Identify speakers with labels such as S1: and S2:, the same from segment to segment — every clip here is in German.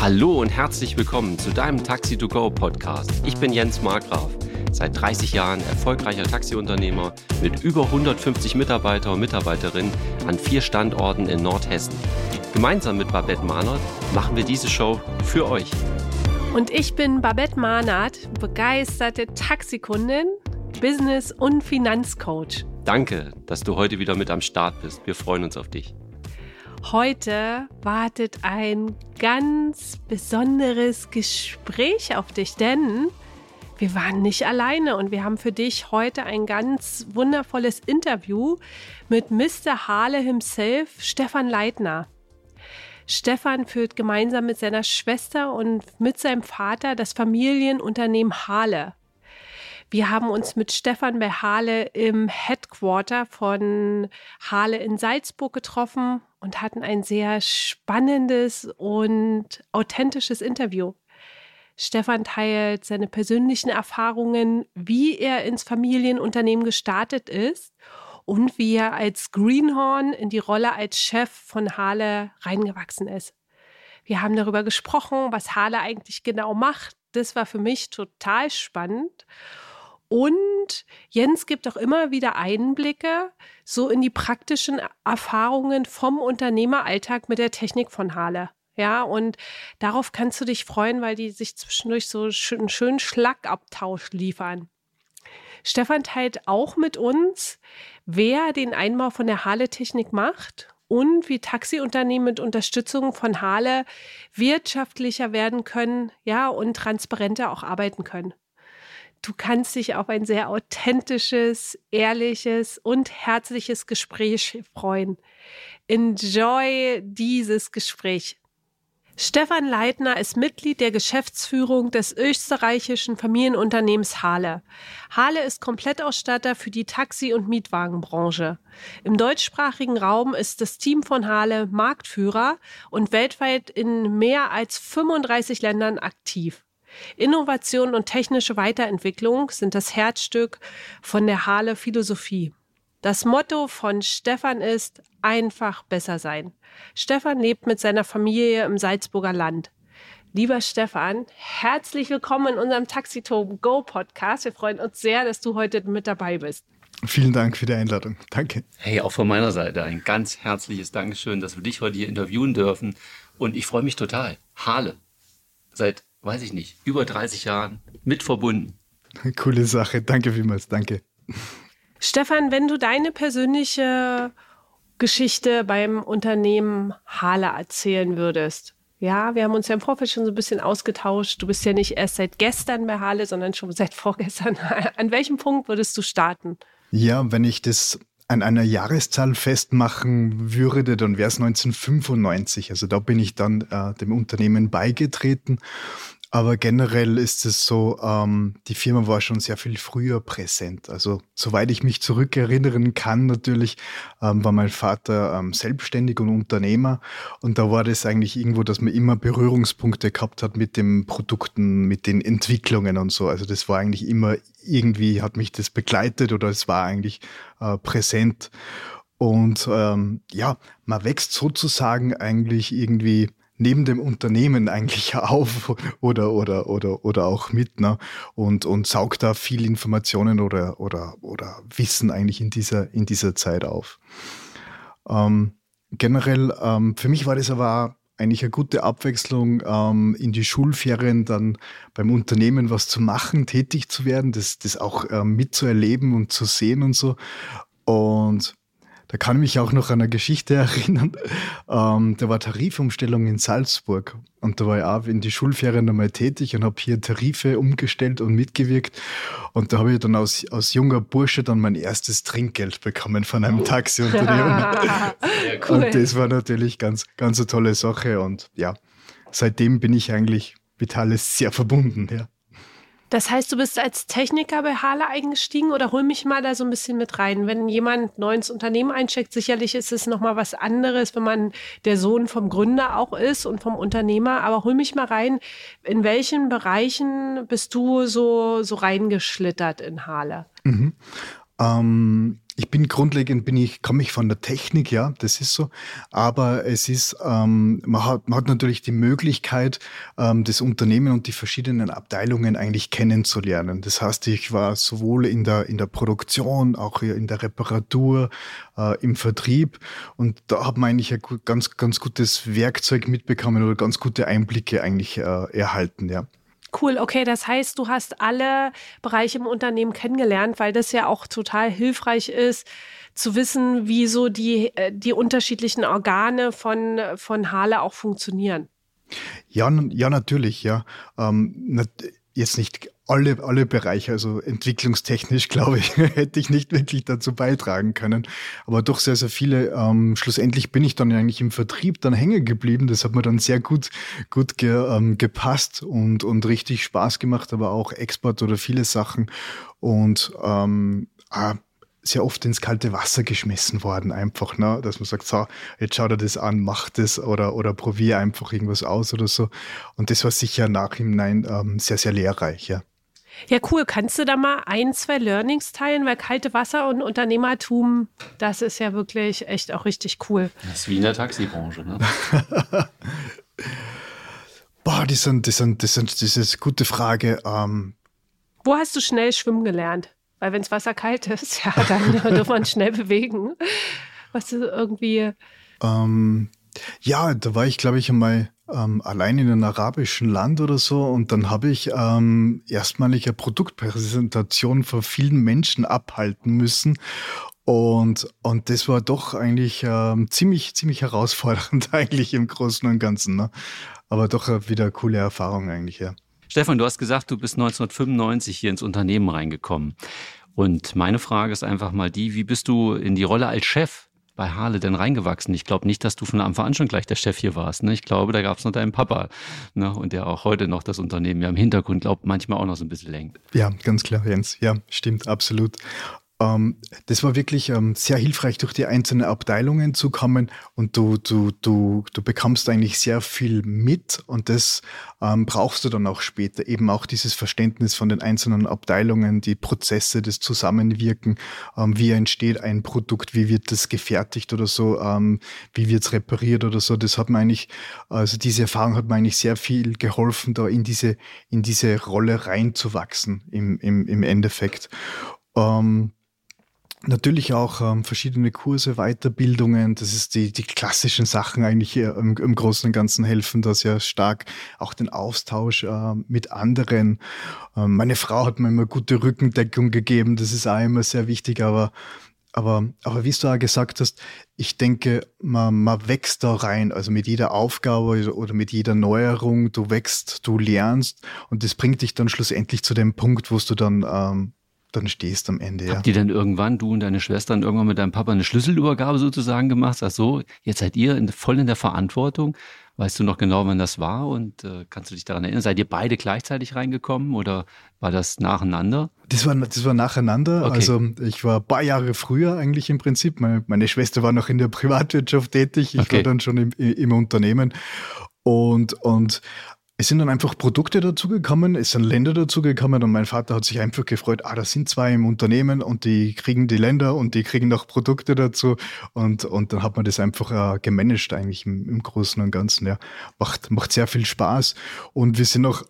S1: Hallo und herzlich willkommen zu deinem Taxi to Go Podcast. Ich bin Jens Markgraf, seit 30 Jahren erfolgreicher Taxiunternehmer mit über 150 Mitarbeiter und Mitarbeiterinnen an vier Standorten in Nordhessen. Gemeinsam mit Babette Mahnert machen wir diese Show für euch.
S2: Und ich bin Babette Mahnert, begeisterte Taxikundin, Business- und Finanzcoach.
S1: Danke, dass du heute wieder mit am Start bist. Wir freuen uns auf dich.
S2: Heute wartet ein ganz besonderes Gespräch auf dich, denn wir waren nicht alleine und wir haben für dich heute ein ganz wundervolles Interview mit Mr. Hale himself, Stefan Leitner. Stefan führt gemeinsam mit seiner Schwester und mit seinem Vater das Familienunternehmen Hale. Wir haben uns mit Stefan bei Hale im Headquarter von Hale in Salzburg getroffen und hatten ein sehr spannendes und authentisches Interview. Stefan teilt seine persönlichen Erfahrungen, wie er ins Familienunternehmen gestartet ist und wie er als Greenhorn in die Rolle als Chef von Hale reingewachsen ist. Wir haben darüber gesprochen, was Hale eigentlich genau macht. Das war für mich total spannend. Und Jens gibt auch immer wieder Einblicke so in die praktischen Erfahrungen vom Unternehmeralltag mit der Technik von Hale. Ja, und darauf kannst du dich freuen, weil die sich zwischendurch so einen schönen Schlagabtausch liefern. Stefan teilt auch mit uns, wer den Einbau von der Hale-Technik macht und wie Taxiunternehmen mit Unterstützung von Hale wirtschaftlicher werden können, ja, und transparenter auch arbeiten können. Du kannst dich auf ein sehr authentisches, ehrliches und herzliches Gespräch freuen. Enjoy dieses Gespräch. Stefan Leitner ist Mitglied der Geschäftsführung des österreichischen Familienunternehmens Hale. Hale ist Komplettausstatter für die Taxi- und Mietwagenbranche. Im deutschsprachigen Raum ist das Team von Hale Marktführer und weltweit in mehr als 35 Ländern aktiv. Innovation und technische Weiterentwicklung sind das Herzstück von der Hale Philosophie. Das Motto von Stefan ist einfach besser sein. Stefan lebt mit seiner Familie im Salzburger Land. Lieber Stefan, herzlich willkommen in unserem Taxitom Go Podcast. Wir freuen uns sehr, dass du heute mit dabei bist.
S3: Vielen Dank für die Einladung. Danke.
S1: Hey, auch von meiner Seite ein ganz herzliches Dankeschön, dass wir dich heute hier interviewen dürfen. Und ich freue mich total. Hale. Seit weiß ich nicht, über 30 Jahren mit verbunden.
S3: Coole Sache. Danke vielmals. Danke.
S2: Stefan, wenn du deine persönliche Geschichte beim Unternehmen Hale erzählen würdest. Ja, wir haben uns ja im Vorfeld schon so ein bisschen ausgetauscht. Du bist ja nicht erst seit gestern bei Hale, sondern schon seit vorgestern. An welchem Punkt würdest du starten?
S3: Ja, wenn ich das an einer Jahreszahl festmachen würde, dann wäre es 1995. Also da bin ich dann äh, dem Unternehmen beigetreten aber generell ist es so, ähm, die Firma war schon sehr viel früher präsent. Also soweit ich mich zurückerinnern kann, natürlich ähm, war mein Vater ähm, selbstständig und Unternehmer. Und da war das eigentlich irgendwo, dass man immer Berührungspunkte gehabt hat mit den Produkten, mit den Entwicklungen und so. Also das war eigentlich immer irgendwie, hat mich das begleitet oder es war eigentlich äh, präsent. Und ähm, ja, man wächst sozusagen eigentlich irgendwie neben dem Unternehmen eigentlich auf oder oder oder oder auch mit ne? und und saugt da viel Informationen oder oder oder Wissen eigentlich in dieser in dieser Zeit auf. Ähm, generell ähm, für mich war das aber eigentlich eine gute Abwechslung, ähm, in die Schulferien dann beim Unternehmen was zu machen, tätig zu werden, das, das auch ähm, mitzuerleben und zu sehen und so. Und da kann ich mich auch noch an eine Geschichte erinnern. Ähm, da war Tarifumstellung in Salzburg und da war ich auch in die Schulferien einmal tätig und habe hier Tarife umgestellt und mitgewirkt. Und da habe ich dann als, als junger Bursche dann mein erstes Trinkgeld bekommen von einem Taxiunternehmen. cool. Und das war natürlich ganz, ganz eine tolle Sache. Und ja, seitdem bin ich eigentlich mit alles sehr verbunden. Ja.
S2: Das heißt, du bist als Techniker bei Hala eingestiegen oder hol mich mal da so ein bisschen mit rein. Wenn jemand neu ins Unternehmen eincheckt, sicherlich ist es nochmal was anderes, wenn man der Sohn vom Gründer auch ist und vom Unternehmer. Aber hol mich mal rein. In welchen Bereichen bist du so, so reingeschlittert in Hala?
S3: Mhm. Ähm, ich bin grundlegend, bin ich, komme ich von der Technik, ja, das ist so. Aber es ist, ähm, man, hat, man hat natürlich die Möglichkeit, ähm, das Unternehmen und die verschiedenen Abteilungen eigentlich kennenzulernen. Das heißt, ich war sowohl in der, in der Produktion, auch in der Reparatur, äh, im Vertrieb und da hat man eigentlich ein ganz, ganz gutes Werkzeug mitbekommen oder ganz gute Einblicke eigentlich äh, erhalten, ja.
S2: Cool, okay, das heißt, du hast alle Bereiche im Unternehmen kennengelernt, weil das ja auch total hilfreich ist, zu wissen, wie so die, äh, die unterschiedlichen Organe von, von Hale auch funktionieren.
S3: Ja, ja, natürlich, ja. Ähm, jetzt nicht alle, alle Bereiche, also entwicklungstechnisch, glaube ich, hätte ich nicht wirklich dazu beitragen können. Aber doch sehr, sehr viele. Ähm, schlussendlich bin ich dann eigentlich im Vertrieb dann hängen geblieben. Das hat mir dann sehr gut, gut ge, ähm, gepasst und, und richtig Spaß gemacht, aber auch Export oder viele Sachen. Und ähm, ah, sehr oft ins kalte Wasser geschmissen worden, einfach, ne? dass man sagt, so, jetzt schau dir das an, mach das oder, oder probier einfach irgendwas aus oder so. Und das war sicher nachhinein ähm, sehr, sehr lehrreich, ja.
S2: Ja, cool. Kannst du da mal ein, zwei Learnings teilen? Weil kalte Wasser und Unternehmertum, das ist ja wirklich echt auch richtig cool.
S1: Das ist wie in der Taxibranche, ne?
S3: Boah, das sind, das sind, das sind, das ist eine gute Frage. Ähm,
S2: Wo hast du schnell schwimmen gelernt? Weil wenn das Wasser kalt ist, ja, dann darf man schnell bewegen. Was ist irgendwie.
S3: Ähm, ja, da war ich, glaube ich, einmal ähm, allein in einem arabischen Land oder so und dann habe ich ähm, erstmalig eine Produktpräsentation vor vielen Menschen abhalten müssen und, und das war doch eigentlich ähm, ziemlich, ziemlich herausfordernd eigentlich im Großen und Ganzen. Ne? Aber doch wieder eine coole Erfahrung eigentlich, ja.
S1: Stefan, du hast gesagt, du bist 1995 hier ins Unternehmen reingekommen. Und meine Frage ist einfach mal die, wie bist du in die Rolle als Chef bei Harle denn reingewachsen? Ich glaube nicht, dass du von Anfang an schon gleich der Chef hier warst. Ne? Ich glaube, da gab es noch deinen Papa ne? und der auch heute noch das Unternehmen ja im Hintergrund, glaubt manchmal auch noch so ein bisschen lenkt.
S3: Ja, ganz klar, Jens. Ja, stimmt, absolut. Ähm, das war wirklich ähm, sehr hilfreich, durch die einzelnen Abteilungen zu kommen und du, du, du, du bekommst eigentlich sehr viel mit und das ähm, brauchst du dann auch später. Eben auch dieses Verständnis von den einzelnen Abteilungen, die Prozesse, das Zusammenwirken, wie entsteht ein Produkt, wie wird das gefertigt oder so, wie wird es repariert oder so. Das hat mir eigentlich, also diese Erfahrung hat mir eigentlich sehr viel geholfen, da in diese, in diese Rolle reinzuwachsen im, im, im Endeffekt. Ähm, Natürlich auch ähm, verschiedene Kurse, Weiterbildungen, das ist die, die klassischen Sachen eigentlich im, im Großen und Ganzen helfen da sehr stark. Auch den Austausch äh, mit anderen. Ähm, meine Frau hat mir immer gute Rückendeckung gegeben, das ist auch immer sehr wichtig, aber aber, aber wie du auch gesagt hast, ich denke, man, man wächst da rein, also mit jeder Aufgabe oder mit jeder Neuerung, du wächst, du lernst und das bringt dich dann schlussendlich zu dem Punkt, wo du dann ähm, dann stehst am Ende.
S1: Ja. Habt ihr denn irgendwann, du und deine Schwestern, irgendwann mit deinem Papa eine Schlüsselübergabe sozusagen gemacht? Ach so, jetzt seid ihr in, voll in der Verantwortung. Weißt du noch genau, wann das war und äh, kannst du dich daran erinnern? Seid ihr beide gleichzeitig reingekommen oder war das nacheinander?
S3: Das war, das war nacheinander. Okay. Also ich war ein paar Jahre früher eigentlich im Prinzip. Meine, meine Schwester war noch in der Privatwirtschaft tätig. Ich okay. war dann schon im, im Unternehmen. Und, und es sind dann einfach Produkte dazugekommen, es sind Länder dazugekommen und mein Vater hat sich einfach gefreut, ah, da sind zwei im Unternehmen und die kriegen die Länder und die kriegen noch Produkte dazu und, und dann hat man das einfach äh, gemanagt eigentlich im, im Großen und Ganzen, ja. Macht, macht sehr viel Spaß und wir sind auch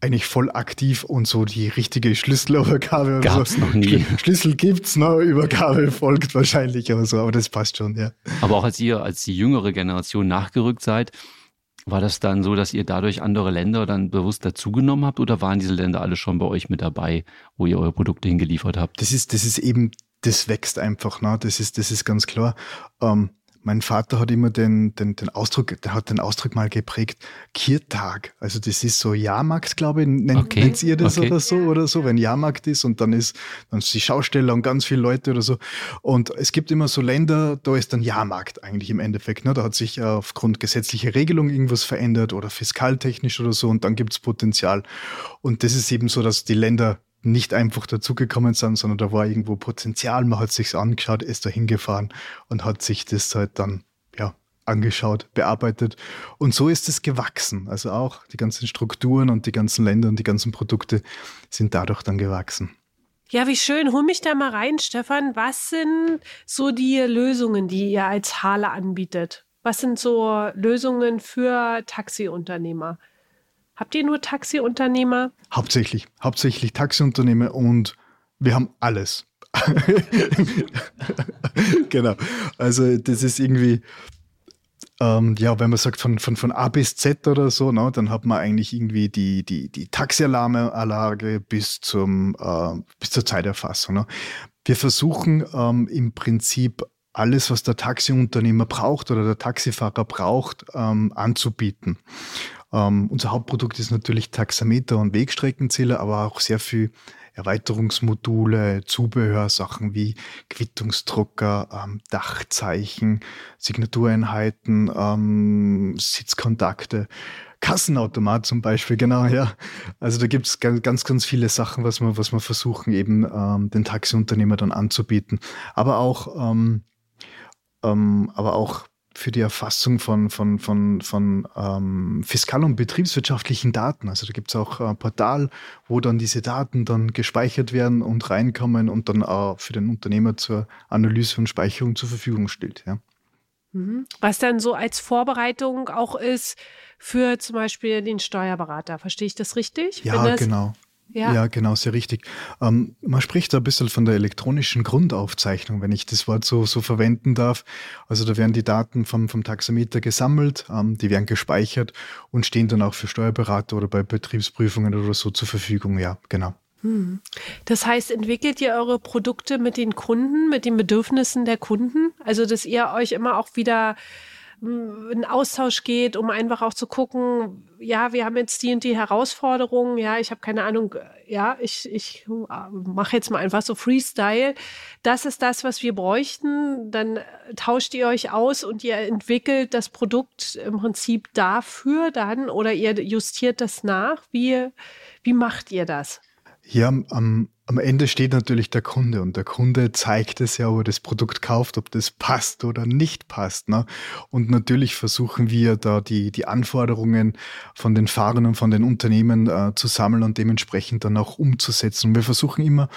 S3: eigentlich voll aktiv und so die richtige Schlüsselübergabe.
S1: Gab's
S3: so.
S1: noch nie.
S3: Schlüssel gibt's, ne? Übergabe folgt wahrscheinlich oder so, aber das passt schon, ja.
S1: Aber auch als ihr, als die jüngere Generation nachgerückt seid, war das dann so, dass ihr dadurch andere Länder dann bewusst dazugenommen habt oder waren diese Länder alle schon bei euch mit dabei, wo ihr eure Produkte hingeliefert habt?
S3: Das ist, das ist eben, das wächst einfach, ne? Das ist, das ist ganz klar. Ähm, mein Vater hat immer den, den, den Ausdruck, der hat den Ausdruck mal geprägt, Kiertag. Also das ist so Jahrmarkt, glaube ich, nennt, okay. nennt ihr das okay. oder so oder so, wenn Jahrmarkt ist und dann ist dann ist die Schausteller und ganz viele Leute oder so. Und es gibt immer so Länder, da ist dann Jahrmarkt eigentlich im Endeffekt. Ne? Da hat sich aufgrund gesetzlicher Regelung irgendwas verändert oder fiskaltechnisch oder so und dann gibt's Potenzial. Und das ist eben so, dass die Länder nicht einfach dazugekommen sind, sondern da war irgendwo Potenzial. Man hat sich's angeschaut, ist da hingefahren und hat sich das halt dann ja angeschaut, bearbeitet und so ist es gewachsen. Also auch die ganzen Strukturen und die ganzen Länder und die ganzen Produkte sind dadurch dann gewachsen.
S2: Ja, wie schön. Hol mich da mal rein, Stefan. Was sind so die Lösungen, die ihr als Hale anbietet? Was sind so Lösungen für Taxiunternehmer? Habt ihr nur Taxiunternehmer?
S3: Hauptsächlich, hauptsächlich Taxiunternehmer und wir haben alles. genau. Also das ist irgendwie, ähm, ja, wenn man sagt von, von, von A bis Z oder so, ne, dann hat man eigentlich irgendwie die, die, die Taxialarmanlage bis, zum, äh, bis zur Zeiterfassung. Ne. Wir versuchen ähm, im Prinzip alles, was der Taxiunternehmer braucht oder der Taxifahrer braucht, ähm, anzubieten. Ähm, unser Hauptprodukt ist natürlich Taxameter und Wegstreckenzähler, aber auch sehr viel Erweiterungsmodule, Zubehör, Sachen wie Quittungsdrucker, ähm, Dachzeichen, Signatureinheiten, ähm, Sitzkontakte, Kassenautomat zum Beispiel, genau, ja. Also da gibt es ganz, ganz viele Sachen, was wir, was wir versuchen, eben ähm, den Taxiunternehmer dann anzubieten. Aber auch, ähm, ähm, aber auch für die Erfassung von, von, von, von ähm, fiskal- und betriebswirtschaftlichen Daten. Also da gibt es auch ein Portal, wo dann diese Daten dann gespeichert werden und reinkommen und dann auch für den Unternehmer zur Analyse und Speicherung zur Verfügung steht. Ja.
S2: Mhm. Was dann so als Vorbereitung auch ist für zum Beispiel den Steuerberater. Verstehe ich das richtig?
S3: Ja, genau. Ja. ja, genau, sehr richtig. Ähm, man spricht da ein bisschen von der elektronischen Grundaufzeichnung, wenn ich das Wort so, so verwenden darf. Also da werden die Daten vom, vom Taxameter gesammelt, ähm, die werden gespeichert und stehen dann auch für Steuerberater oder bei Betriebsprüfungen oder so zur Verfügung. Ja, genau.
S2: Hm. Das heißt, entwickelt ihr eure Produkte mit den Kunden, mit den Bedürfnissen der Kunden? Also, dass ihr euch immer auch wieder in Austausch geht, um einfach auch zu gucken, ja, wir haben jetzt die und die Herausforderungen, ja, ich habe keine Ahnung, ja, ich, ich mache jetzt mal einfach so Freestyle. Das ist das, was wir bräuchten. Dann tauscht ihr euch aus und ihr entwickelt das Produkt im Prinzip dafür dann oder ihr justiert das nach. Wie, wie macht ihr das?
S3: Ja, am, am Ende steht natürlich der Kunde und der Kunde zeigt es ja, ob er das Produkt kauft, ob das passt oder nicht passt. Ne? Und natürlich versuchen wir da die, die Anforderungen von den Fahrern und von den Unternehmen äh, zu sammeln und dementsprechend dann auch umzusetzen. Und wir versuchen immer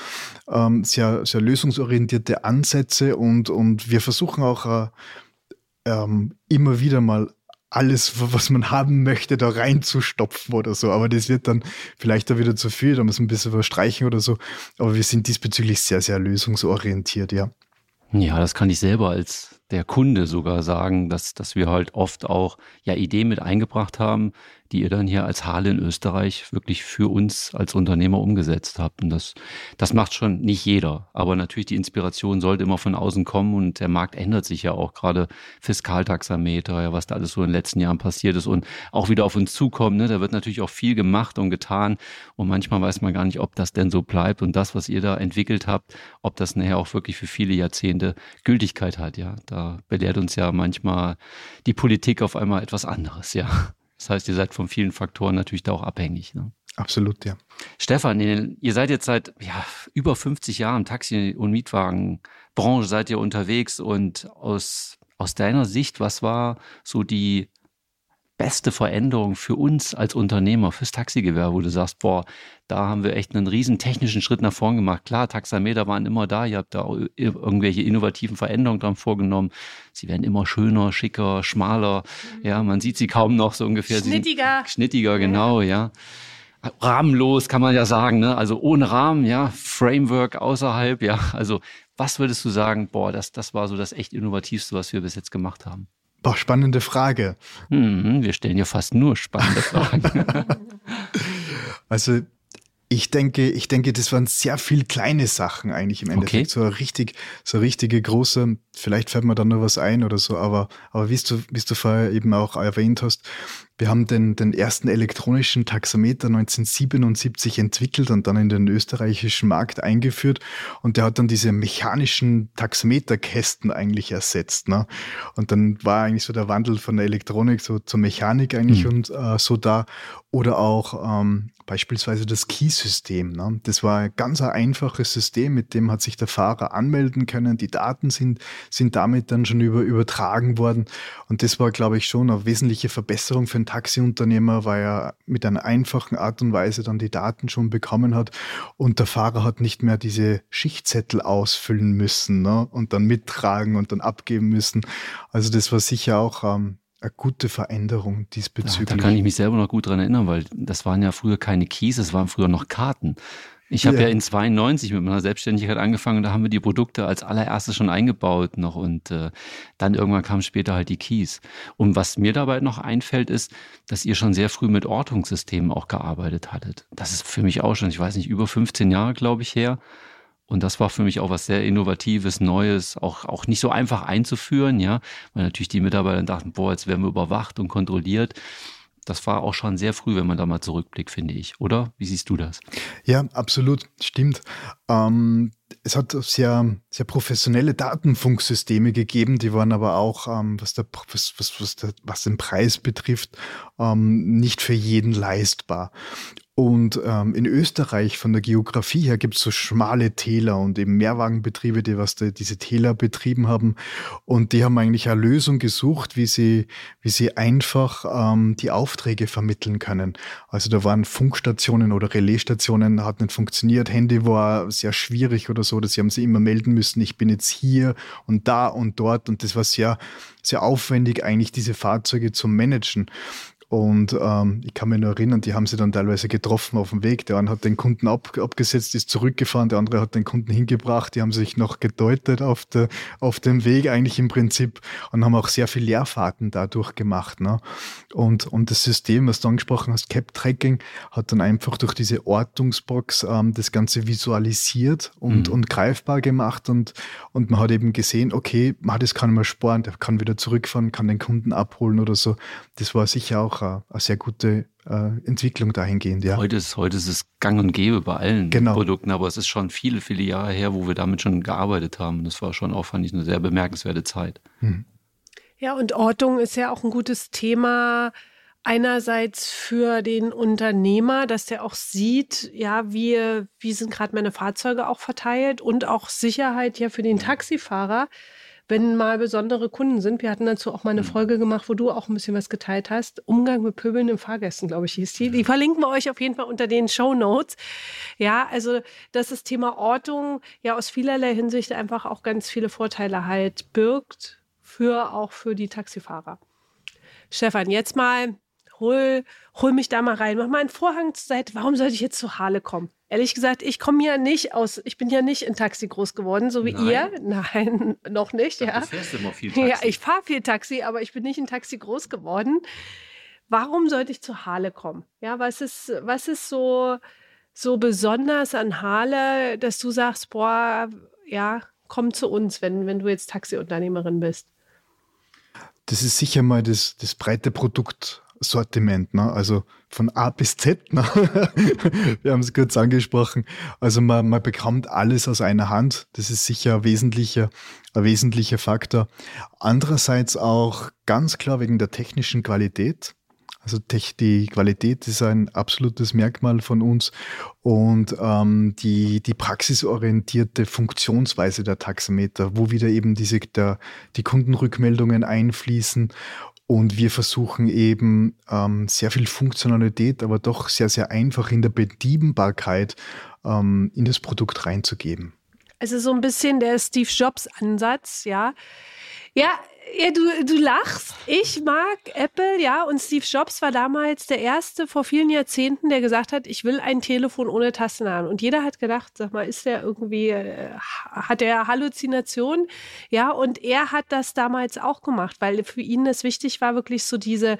S3: ähm, sehr, sehr lösungsorientierte Ansätze und, und wir versuchen auch äh, ähm, immer wieder mal alles, was man haben möchte, da reinzustopfen oder so. Aber das wird dann vielleicht da wieder zu viel, da muss man ein bisschen verstreichen oder so. Aber wir sind diesbezüglich sehr, sehr lösungsorientiert, ja.
S1: Ja, das kann ich selber als der Kunde sogar sagen, dass, dass wir halt oft auch ja Ideen mit eingebracht haben, die ihr dann hier als Halle in Österreich wirklich für uns als Unternehmer umgesetzt habt. Und das, das macht schon nicht jeder. Aber natürlich die Inspiration sollte immer von außen kommen und der Markt ändert sich ja auch gerade Fiskaltaxameter, ja, was da alles so in den letzten Jahren passiert ist und auch wieder auf uns zukommt. Ne? Da wird natürlich auch viel gemacht und getan und manchmal weiß man gar nicht, ob das denn so bleibt und das, was ihr da entwickelt habt, ob das nachher auch wirklich für viele Jahrzehnte Gültigkeit hat. Ja, da belehrt uns ja manchmal die Politik auf einmal etwas anderes. Ja. Das heißt, ihr seid von vielen Faktoren natürlich da auch abhängig. Ne?
S3: Absolut, ja.
S1: Stefan, ihr seid jetzt seit ja, über 50 Jahren Taxi- und Mietwagenbranche seid ihr unterwegs und aus, aus deiner Sicht, was war so die beste Veränderung für uns als Unternehmer, fürs Taxigewerbe, wo du sagst, boah, da haben wir echt einen riesen technischen Schritt nach vorn gemacht. Klar, Taxameter waren immer da, ihr habt da irgendwelche innovativen Veränderungen dran vorgenommen. Sie werden immer schöner, schicker, schmaler. Ja, man sieht sie kaum noch so ungefähr.
S2: Schnittiger.
S1: Schnittiger, genau, ja. Rahmenlos kann man ja sagen, ne? Also ohne Rahmen, ja, Framework außerhalb, ja. Also was würdest du sagen, boah, das, das war so das echt Innovativste, was wir bis jetzt gemacht haben?
S3: Boah, spannende Frage.
S1: Mhm, wir stellen ja fast nur spannende Fragen.
S3: also ich denke, ich denke, das waren sehr viel kleine Sachen eigentlich im Endeffekt. Okay. So richtig, so richtige große, vielleicht fällt mir dann noch was ein oder so, aber, aber wie du, wie du vorher eben auch erwähnt hast, wir haben den, den ersten elektronischen Taxameter 1977 entwickelt und dann in den österreichischen Markt eingeführt. Und der hat dann diese mechanischen Taxameterkästen eigentlich ersetzt. Ne? Und dann war eigentlich so der Wandel von der Elektronik so zur Mechanik eigentlich mhm. und äh, so da. Oder auch ähm, beispielsweise das Key-System. Ne? Das war ein ganz ein einfaches System, mit dem hat sich der Fahrer anmelden können. Die Daten sind, sind damit dann schon über, übertragen worden. Und das war, glaube ich, schon eine wesentliche Verbesserung für einen Taxiunternehmer, weil er mit einer einfachen Art und Weise dann die Daten schon bekommen hat. Und der Fahrer hat nicht mehr diese Schichtzettel ausfüllen müssen ne? und dann mittragen und dann abgeben müssen. Also das war sicher auch ähm, eine gute Veränderung diesbezüglich.
S1: Ja, da kann ich mich selber noch gut dran erinnern, weil das waren ja früher keine Keys, das waren früher noch Karten. Ich habe ja. ja in 92 mit meiner Selbstständigkeit angefangen, da haben wir die Produkte als allererstes schon eingebaut noch und äh, dann irgendwann kamen später halt die Keys. Und was mir dabei noch einfällt, ist, dass ihr schon sehr früh mit Ortungssystemen auch gearbeitet hattet. Das ist für mich auch schon, ich weiß nicht, über 15 Jahre, glaube ich, her. Und das war für mich auch was sehr Innovatives, Neues, auch, auch nicht so einfach einzuführen, ja, weil natürlich die Mitarbeiter dachten, boah, jetzt werden wir überwacht und kontrolliert. Das war auch schon sehr früh, wenn man da mal zurückblickt, finde ich, oder? Wie siehst du das?
S3: Ja, absolut, stimmt. Ähm, es hat sehr, sehr professionelle Datenfunksysteme gegeben, die waren aber auch, ähm, was, der, was, was, was, der, was den Preis betrifft, ähm, nicht für jeden leistbar. Und ähm, in Österreich von der Geografie her gibt es so schmale Täler und eben Mehrwagenbetriebe, die was die, diese Täler betrieben haben. Und die haben eigentlich eine Lösung gesucht, wie sie, wie sie einfach ähm, die Aufträge vermitteln können. Also da waren Funkstationen oder Relaisstationen, hat nicht funktioniert. Handy war sehr schwierig oder so, dass sie haben sie immer melden müssen, ich bin jetzt hier und da und dort. Und das war sehr, sehr aufwendig, eigentlich diese Fahrzeuge zu managen. Und ähm, ich kann mich nur erinnern, die haben sie dann teilweise getroffen auf dem Weg. Der eine hat den Kunden ab, abgesetzt, ist zurückgefahren, der andere hat den Kunden hingebracht. Die haben sich noch gedeutet auf, der, auf dem Weg eigentlich im Prinzip und haben auch sehr viel Leerfahrten dadurch gemacht. Ne? Und, und das System, was du angesprochen hast, Cap-Tracking, hat dann einfach durch diese Ortungsbox ähm, das Ganze visualisiert und, mhm. und greifbar gemacht. Und, und man hat eben gesehen, okay, man, das kann man sparen, der kann wieder zurückfahren, kann den Kunden abholen oder so. Das war sicher auch eine, eine sehr gute äh, Entwicklung dahingehend. Ja.
S1: Heute, ist, heute ist es gang und gäbe bei allen genau. Produkten, aber es ist schon viele, viele Jahre her, wo wir damit schon gearbeitet haben. Das war schon auch, fand ich, eine sehr bemerkenswerte Zeit. Mhm.
S2: Ja, und Ortung ist ja auch ein gutes Thema. Einerseits für den Unternehmer, dass der auch sieht, ja, wie, wie sind gerade meine Fahrzeuge auch verteilt und auch Sicherheit ja für den Taxifahrer wenn mal besondere Kunden sind. Wir hatten dazu auch mal eine mhm. Folge gemacht, wo du auch ein bisschen was geteilt hast. Umgang mit pöbelnden Fahrgästen, glaube ich, hieß die. Die verlinken wir euch auf jeden Fall unter den Show Notes. Ja, also, dass das Thema Ortung ja aus vielerlei Hinsicht einfach auch ganz viele Vorteile halt birgt für auch für die Taxifahrer. Stefan, jetzt mal hol, hol mich da mal rein. Mach mal einen Vorhang zur Seite. Warum sollte ich jetzt zu Harle kommen? Ehrlich gesagt, ich komme ja nicht aus, ich bin ja nicht in Taxi groß geworden, so wie Nein. ihr. Nein, noch nicht, ja. Du fährst immer viel Taxi. Ja, ich fahre viel Taxi, aber ich bin nicht in Taxi groß geworden. Warum sollte ich zu Harle kommen? Ja, was ist, was ist so, so besonders an Harle, dass du sagst, boah, ja, komm zu uns, wenn, wenn du jetzt Taxiunternehmerin bist?
S3: Das ist sicher mal das, das breite Produkt Sortiment, ne? also von A bis Z. Ne? Wir haben es kurz angesprochen. Also man, man bekommt alles aus einer Hand. Das ist sicher ein wesentlicher, ein wesentlicher Faktor. Andererseits auch ganz klar wegen der technischen Qualität. Also die Qualität ist ein absolutes Merkmal von uns und ähm, die, die praxisorientierte Funktionsweise der Taxameter, wo wieder eben diese, der, die Kundenrückmeldungen einfließen und wir versuchen eben ähm, sehr viel Funktionalität, aber doch sehr, sehr einfach in der Bedienbarkeit ähm, in das Produkt reinzugeben.
S2: Also so ein bisschen der Steve Jobs Ansatz, ja. Ja, ja, du, du lachst. Ich mag Apple, ja, und Steve Jobs war damals der erste vor vielen Jahrzehnten, der gesagt hat, ich will ein Telefon ohne Tasten haben. Und jeder hat gedacht, sag mal, ist der irgendwie, äh, hat er Halluzination? Ja, und er hat das damals auch gemacht, weil für ihn es wichtig war, wirklich so diese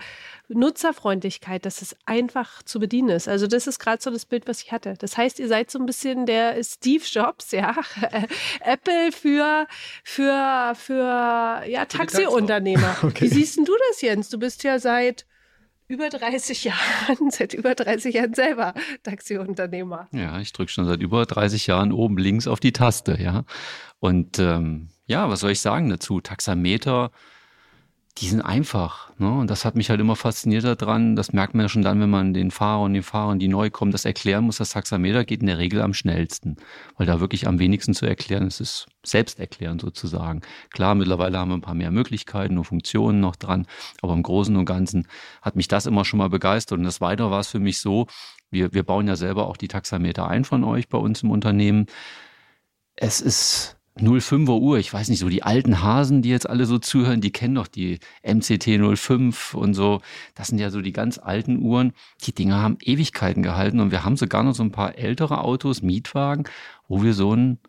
S2: Nutzerfreundlichkeit, dass es einfach zu bedienen ist. Also das ist gerade so das Bild, was ich hatte. Das heißt, ihr seid so ein bisschen der Steve Jobs, ja, Apple für für für ja Taxiunternehmer. Okay. Wie siehst denn du das, Jens? Du bist ja seit über 30 Jahren, seit über 30 Jahren selber Taxiunternehmer.
S1: Ja, ich drücke schon seit über 30 Jahren oben links auf die Taste, ja. Und ähm, ja, was soll ich sagen dazu? Taxameter die sind einfach. Ne? Und das hat mich halt immer fasziniert daran. Das merkt man ja schon dann, wenn man den Fahrer und den Fahrern, die neu kommen, das erklären muss. Das Taxameter geht in der Regel am schnellsten, weil da wirklich am wenigsten zu erklären ist. Es ist selbsterklärend sozusagen. Klar, mittlerweile haben wir ein paar mehr Möglichkeiten und Funktionen noch dran, aber im Großen und Ganzen hat mich das immer schon mal begeistert. Und das Weitere war es für mich so, wir, wir bauen ja selber auch die Taxameter ein von euch bei uns im Unternehmen. Es ist 05er Uhr, ich weiß nicht, so die alten Hasen, die jetzt alle so zuhören, die kennen doch die MCT 05 und so. Das sind ja so die ganz alten Uhren. Die Dinger haben Ewigkeiten gehalten und wir haben sogar noch so ein paar ältere Autos, Mietwagen, wo wir so ein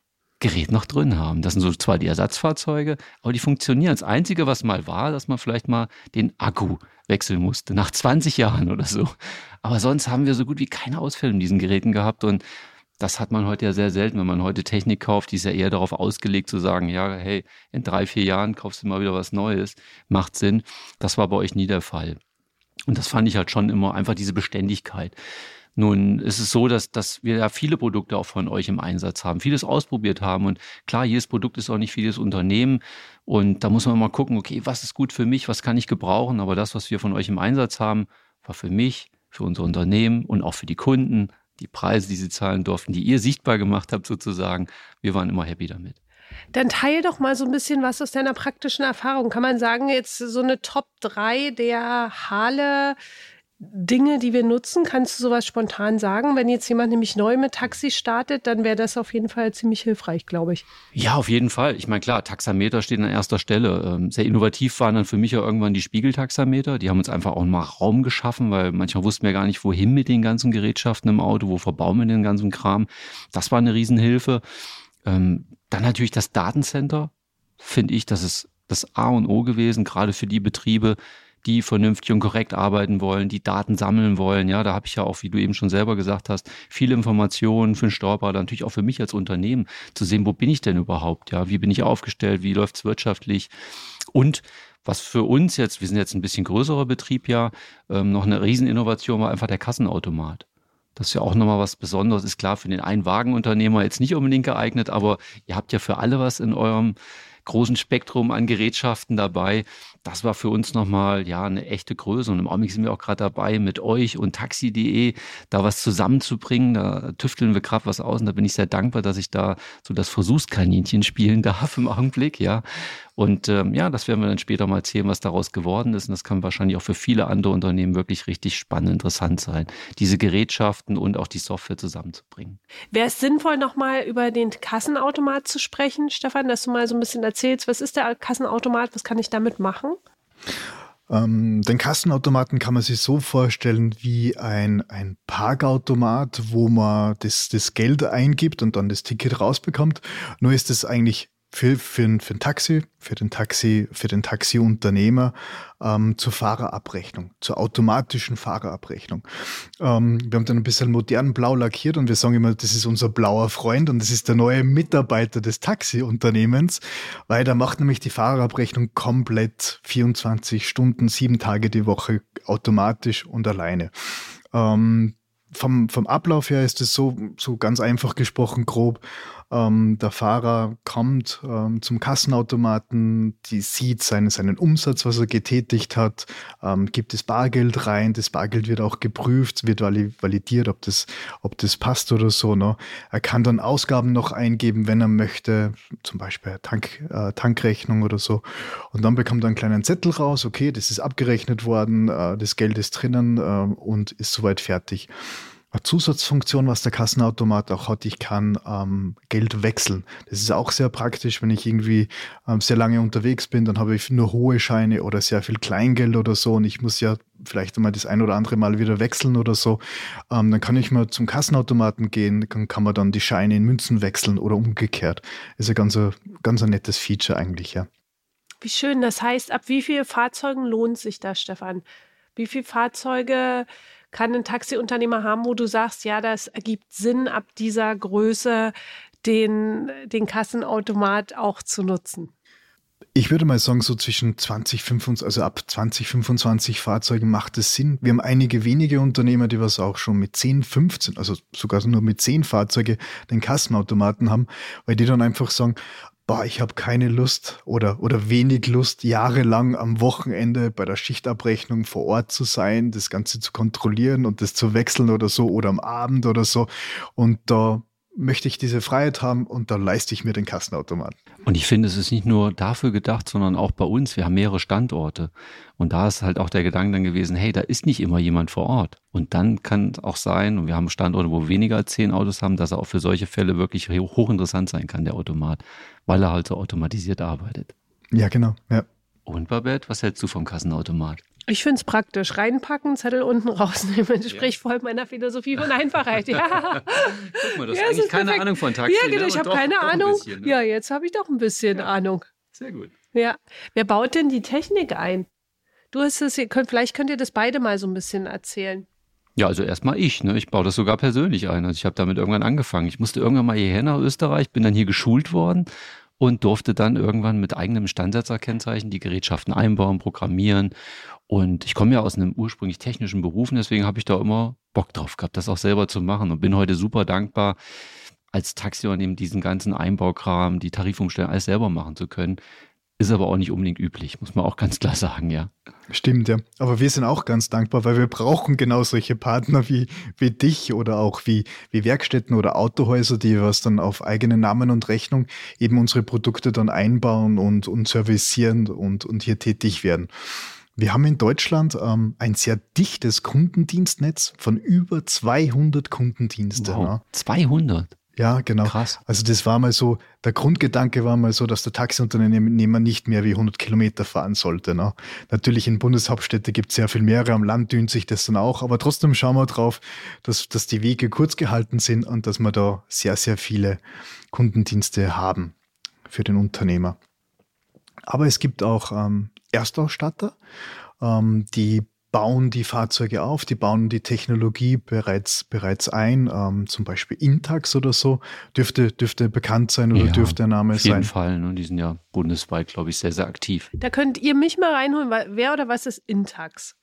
S1: Gerät noch drin haben. Das sind so zwar die Ersatzfahrzeuge, aber die funktionieren. Das Einzige, was mal war, dass man vielleicht mal den Akku wechseln musste, nach 20 Jahren oder so. Aber sonst haben wir so gut wie keine Ausfälle in diesen Geräten gehabt und das hat man heute ja sehr selten, wenn man heute Technik kauft, die ist ja eher darauf ausgelegt zu sagen, ja, hey, in drei, vier Jahren kaufst du mal wieder was Neues, macht Sinn. Das war bei euch nie der Fall. Und das fand ich halt schon immer einfach diese Beständigkeit. Nun ist es so, dass, dass wir ja viele Produkte auch von euch im Einsatz haben, vieles ausprobiert haben. Und klar, jedes Produkt ist auch nicht jedes Unternehmen. Und da muss man mal gucken, okay, was ist gut für mich, was kann ich gebrauchen. Aber das, was wir von euch im Einsatz haben, war für mich, für unser Unternehmen und auch für die Kunden die Preise, die sie zahlen durften, die ihr sichtbar gemacht habt sozusagen. Wir waren immer happy damit.
S2: Dann teil doch mal so ein bisschen was aus deiner praktischen Erfahrung. Kann man sagen, jetzt so eine Top 3 der Halle Dinge, die wir nutzen? Kannst du sowas spontan sagen? Wenn jetzt jemand nämlich neu mit Taxi startet, dann wäre das auf jeden Fall ziemlich hilfreich, glaube ich.
S1: Ja, auf jeden Fall. Ich meine, klar, Taxameter steht an erster Stelle. Ähm, sehr innovativ waren dann für mich ja irgendwann die Spiegeltaxameter. Die haben uns einfach auch mal Raum geschaffen, weil manchmal wussten wir gar nicht, wohin mit den ganzen Gerätschaften im Auto, wo verbauen wir den ganzen Kram. Das war eine Riesenhilfe. Ähm, dann natürlich das Datencenter, finde ich, das ist das A und O gewesen, gerade für die Betriebe, die vernünftig und korrekt arbeiten wollen, die Daten sammeln wollen. Ja, da habe ich ja auch, wie du eben schon selber gesagt hast, viele Informationen für den Steuerberater, natürlich auch für mich als Unternehmen, zu sehen, wo bin ich denn überhaupt? Ja, wie bin ich aufgestellt? Wie läuft es wirtschaftlich? Und was für uns jetzt, wir sind jetzt ein bisschen größerer Betrieb ja, ähm, noch eine Rieseninnovation war einfach der Kassenautomat. Das ist ja auch nochmal was Besonderes. Ist klar für den Einwagenunternehmer jetzt nicht unbedingt geeignet, aber ihr habt ja für alle was in eurem großen Spektrum an Gerätschaften dabei. Das war für uns nochmal ja eine echte Größe. Und im Augenblick sind wir auch gerade dabei, mit euch und taxi.de da was zusammenzubringen. Da tüfteln wir gerade was aus und da bin ich sehr dankbar, dass ich da so das Versuchskaninchen spielen darf im Augenblick, ja. Und ähm, ja, das werden wir dann später mal erzählen, was daraus geworden ist. Und das kann wahrscheinlich auch für viele andere Unternehmen wirklich richtig spannend, interessant sein, diese Gerätschaften und auch die Software zusammenzubringen.
S2: Wäre es sinnvoll, nochmal über den Kassenautomat zu sprechen, Stefan, dass du mal so ein bisschen erzählst, was ist der Kassenautomat, was kann ich damit machen?
S3: Ähm, den Kassenautomaten kann man sich so vorstellen wie ein, ein Parkautomat, wo man das, das Geld eingibt und dann das Ticket rausbekommt. Nur ist es eigentlich für, für, für ein Taxi, für den Taxi, für den Taxiunternehmer ähm, zur Fahrerabrechnung, zur automatischen Fahrerabrechnung. Ähm, wir haben dann ein bisschen modern blau lackiert und wir sagen immer, das ist unser blauer Freund und das ist der neue Mitarbeiter des Taxiunternehmens, weil der macht nämlich die Fahrerabrechnung komplett 24 Stunden, sieben Tage die Woche automatisch und alleine. Ähm, vom, vom Ablauf her ist es so, so ganz einfach gesprochen grob. Ähm, der Fahrer kommt ähm, zum Kassenautomaten, die sieht seinen, seinen Umsatz, was er getätigt hat, ähm, gibt das Bargeld rein, das Bargeld wird auch geprüft, wird validiert, ob das, ob das passt oder so. Ne? Er kann dann Ausgaben noch eingeben, wenn er möchte, zum Beispiel Tank, äh, Tankrechnung oder so. Und dann bekommt er einen kleinen Zettel raus, okay, das ist abgerechnet worden, äh, das Geld ist drinnen äh, und ist soweit fertig. Eine Zusatzfunktion, was der Kassenautomat auch hat, ich kann ähm, Geld wechseln. Das ist auch sehr praktisch, wenn ich irgendwie ähm, sehr lange unterwegs bin, dann habe ich nur hohe Scheine oder sehr viel Kleingeld oder so und ich muss ja vielleicht einmal das ein oder andere Mal wieder wechseln oder so. Ähm, dann kann ich mal zum Kassenautomaten gehen, dann kann man dann die Scheine in Münzen wechseln oder umgekehrt. Das ist ein ganz, ganz ein nettes Feature eigentlich, ja.
S2: Wie schön. Das heißt, ab wie vielen Fahrzeugen lohnt sich das, Stefan? Wie viele Fahrzeuge kann ein Taxiunternehmer haben, wo du sagst, ja, das ergibt Sinn, ab dieser Größe den, den Kassenautomat auch zu nutzen?
S3: Ich würde mal sagen, so zwischen 20, 25, also ab 20, 25 Fahrzeugen macht es Sinn. Wir haben einige wenige Unternehmer, die was auch schon mit 10, 15, also sogar nur mit 10 Fahrzeuge den Kassenautomaten haben, weil die dann einfach sagen, boah, ich habe keine Lust oder, oder wenig Lust, jahrelang am Wochenende bei der Schichtabrechnung vor Ort zu sein, das Ganze zu kontrollieren und das zu wechseln oder so oder am Abend oder so. Und da möchte ich diese Freiheit haben und dann leiste ich mir den Kassenautomaten.
S1: Und ich finde, es ist nicht nur dafür gedacht, sondern auch bei uns. Wir haben mehrere Standorte. Und da ist halt auch der Gedanke dann gewesen, hey, da ist nicht immer jemand vor Ort. Und dann kann es auch sein, und wir haben Standorte, wo wir weniger als zehn Autos haben, dass er auch für solche Fälle wirklich hochinteressant sein kann, der Automat, weil er halt so automatisiert arbeitet.
S3: Ja, genau. Ja.
S1: Und Babette, was hältst du vom Kassenautomat?
S2: Ich finde es praktisch. Reinpacken, Zettel unten rausnehmen. Sprich ja. voll meiner Philosophie von Einfachheit. Ja.
S1: Guck mal, du hast ja, eigentlich keine perfekt. Ahnung von Taxi.
S2: Ja, genau, ne? ich habe keine doch Ahnung. Bisschen, ne? Ja, jetzt habe ich doch ein bisschen ja. Ahnung.
S1: Sehr gut.
S2: Ja. Wer baut denn die Technik ein? Du hast es, könnt, vielleicht könnt ihr das beide mal so ein bisschen erzählen.
S1: Ja, also erstmal ich. Ne? Ich baue das sogar persönlich ein. Also ich habe damit irgendwann angefangen. Ich musste irgendwann mal hierher nach Österreich, bin dann hier geschult worden und durfte dann irgendwann mit eigenem Standsatzerkennzeichen die Gerätschaften einbauen, programmieren und ich komme ja aus einem ursprünglich technischen Beruf, und deswegen habe ich da immer Bock drauf gehabt, das auch selber zu machen und bin heute super dankbar, als Taxiunternehmen diesen ganzen Einbaukram, die Tarifumstellung alles selber machen zu können. Ist aber auch nicht unbedingt üblich, muss man auch ganz klar sagen, ja.
S3: Stimmt, ja. Aber wir sind auch ganz dankbar, weil wir brauchen genau solche Partner wie, wie dich oder auch wie, wie Werkstätten oder Autohäuser, die was dann auf eigene Namen und Rechnung eben unsere Produkte dann einbauen und, und servicieren und, und hier tätig werden. Wir haben in Deutschland ähm, ein sehr dichtes Kundendienstnetz von über 200 Kundendienste.
S1: Wow, ne? 200?
S3: Ja, genau.
S1: Krass.
S3: Also das war mal so, der Grundgedanke war mal so, dass der Taxiunternehmer nicht mehr wie 100 Kilometer fahren sollte. Ne? Natürlich in Bundeshauptstädte gibt es sehr viel mehrere, am Land dünnt sich das dann auch, aber trotzdem schauen wir drauf, dass, dass die Wege kurz gehalten sind und dass wir da sehr, sehr viele Kundendienste haben für den Unternehmer. Aber es gibt auch ähm, Erstausstatter, ähm, die bauen die Fahrzeuge auf, die bauen die Technologie bereits, bereits ein, ähm, zum Beispiel Intax oder so, dürfte, dürfte bekannt sein oder ja, dürfte der Name sein. Auf
S1: jeden
S3: sein.
S1: Fall, ne? die sind ja bundesweit, glaube ich, sehr, sehr aktiv.
S2: Da könnt ihr mich mal reinholen, weil wer oder was ist Intax?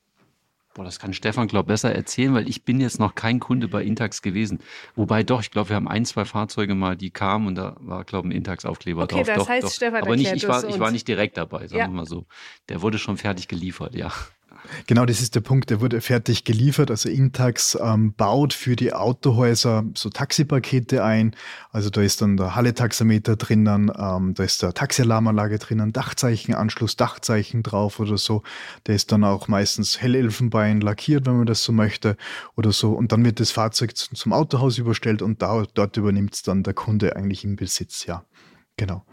S1: Boah, das kann Stefan, glaube ich, besser erzählen, weil ich bin jetzt noch kein Kunde bei Intax gewesen. Wobei doch, ich glaube, wir haben ein, zwei Fahrzeuge mal, die kamen und da war, glaube ich, ein Intax-Aufkleber
S2: okay,
S1: drauf.
S2: Das
S1: doch,
S2: heißt,
S1: doch.
S2: Stefan
S1: Aber nicht, ich war, ich war nicht direkt dabei, sagen ja. wir mal so. Der wurde schon fertig geliefert, ja.
S3: Genau, das ist der Punkt, der wurde fertig geliefert. Also Intax ähm, baut für die Autohäuser so Taxipakete ein. Also da ist dann der Halle-Taxameter drinnen, ähm, da ist der Taxialarmanlage drinnen, Dachzeichenanschluss, Dachzeichen drauf oder so. Der ist dann auch meistens hellelfenbein lackiert, wenn man das so möchte oder so. Und dann wird das Fahrzeug zum Autohaus überstellt und da, dort übernimmt es dann der Kunde eigentlich im Besitz, ja. Genau.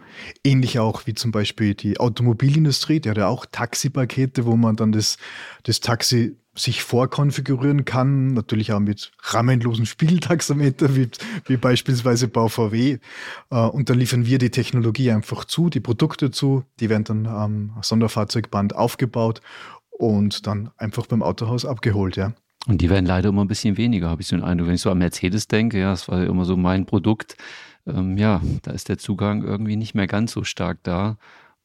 S3: Ähnlich auch wie zum Beispiel die Automobilindustrie, die hat ja auch Taxipakete, wo man dann das, das Taxi sich vorkonfigurieren kann, natürlich auch mit rahmenlosen Spieltaxameter, wie, wie beispielsweise bei VW. Äh, und da liefern wir die Technologie einfach zu, die Produkte zu, die werden dann am Sonderfahrzeugband aufgebaut und dann einfach beim Autohaus abgeholt, ja.
S1: Und die werden leider immer ein bisschen weniger, habe ich so einen Eindruck. Wenn ich so an Mercedes denke, ja, das war ja immer so mein Produkt, ähm, ja, da ist der Zugang irgendwie nicht mehr ganz so stark da.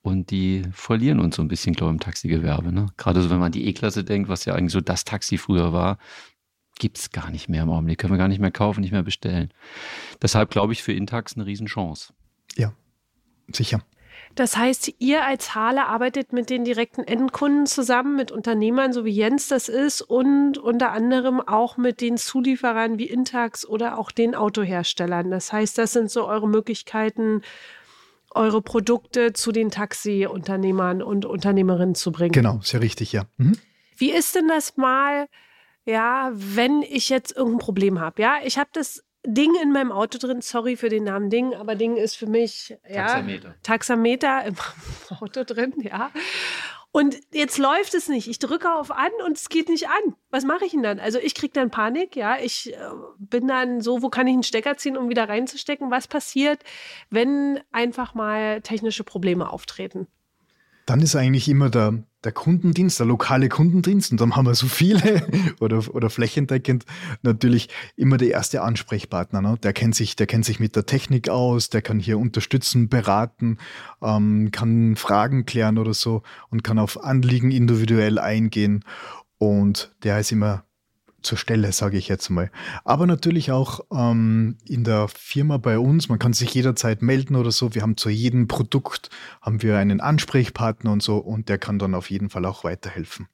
S1: Und die verlieren uns so ein bisschen, glaube ich, im Taxigewerbe. Ne? Gerade so, wenn man an die E-Klasse denkt, was ja eigentlich so das Taxi früher war, gibt es gar nicht mehr im Augenblick. Können wir gar nicht mehr kaufen, nicht mehr bestellen. Deshalb glaube ich für Intax eine Riesenchance.
S3: Ja, sicher.
S2: Das heißt, ihr als Hale arbeitet mit den direkten Endkunden zusammen, mit Unternehmern, so wie Jens das ist, und unter anderem auch mit den Zulieferern wie Intax oder auch den Autoherstellern. Das heißt, das sind so eure Möglichkeiten, eure Produkte zu den Taxiunternehmern und Unternehmerinnen zu bringen.
S3: Genau, sehr richtig, ja. Mhm.
S2: Wie ist denn das mal, ja, wenn ich jetzt irgendein Problem habe? Ja, ich habe das Ding in meinem Auto drin. Sorry für den Namen Ding, aber Ding ist für mich ja,
S1: Taxameter.
S2: Taxameter im Auto drin, ja. Und jetzt läuft es nicht. Ich drücke auf an und es geht nicht an. Was mache ich denn dann? Also ich kriege dann Panik, ja. Ich äh, bin dann so, wo kann ich einen Stecker ziehen, um wieder reinzustecken? Was passiert, wenn einfach mal technische Probleme auftreten?
S3: Dann ist eigentlich immer der, der Kundendienst, der lokale Kundendienst, und dann haben wir so viele oder, oder flächendeckend natürlich immer der erste Ansprechpartner. Ne? Der kennt sich, der kennt sich mit der Technik aus, der kann hier unterstützen, beraten, ähm, kann Fragen klären oder so und kann auf Anliegen individuell eingehen. Und der ist immer zur Stelle, sage ich jetzt mal. Aber natürlich auch ähm, in der Firma bei uns, man kann sich jederzeit melden oder so. Wir haben zu jedem Produkt haben wir einen Ansprechpartner und so und der kann dann auf jeden Fall auch weiterhelfen.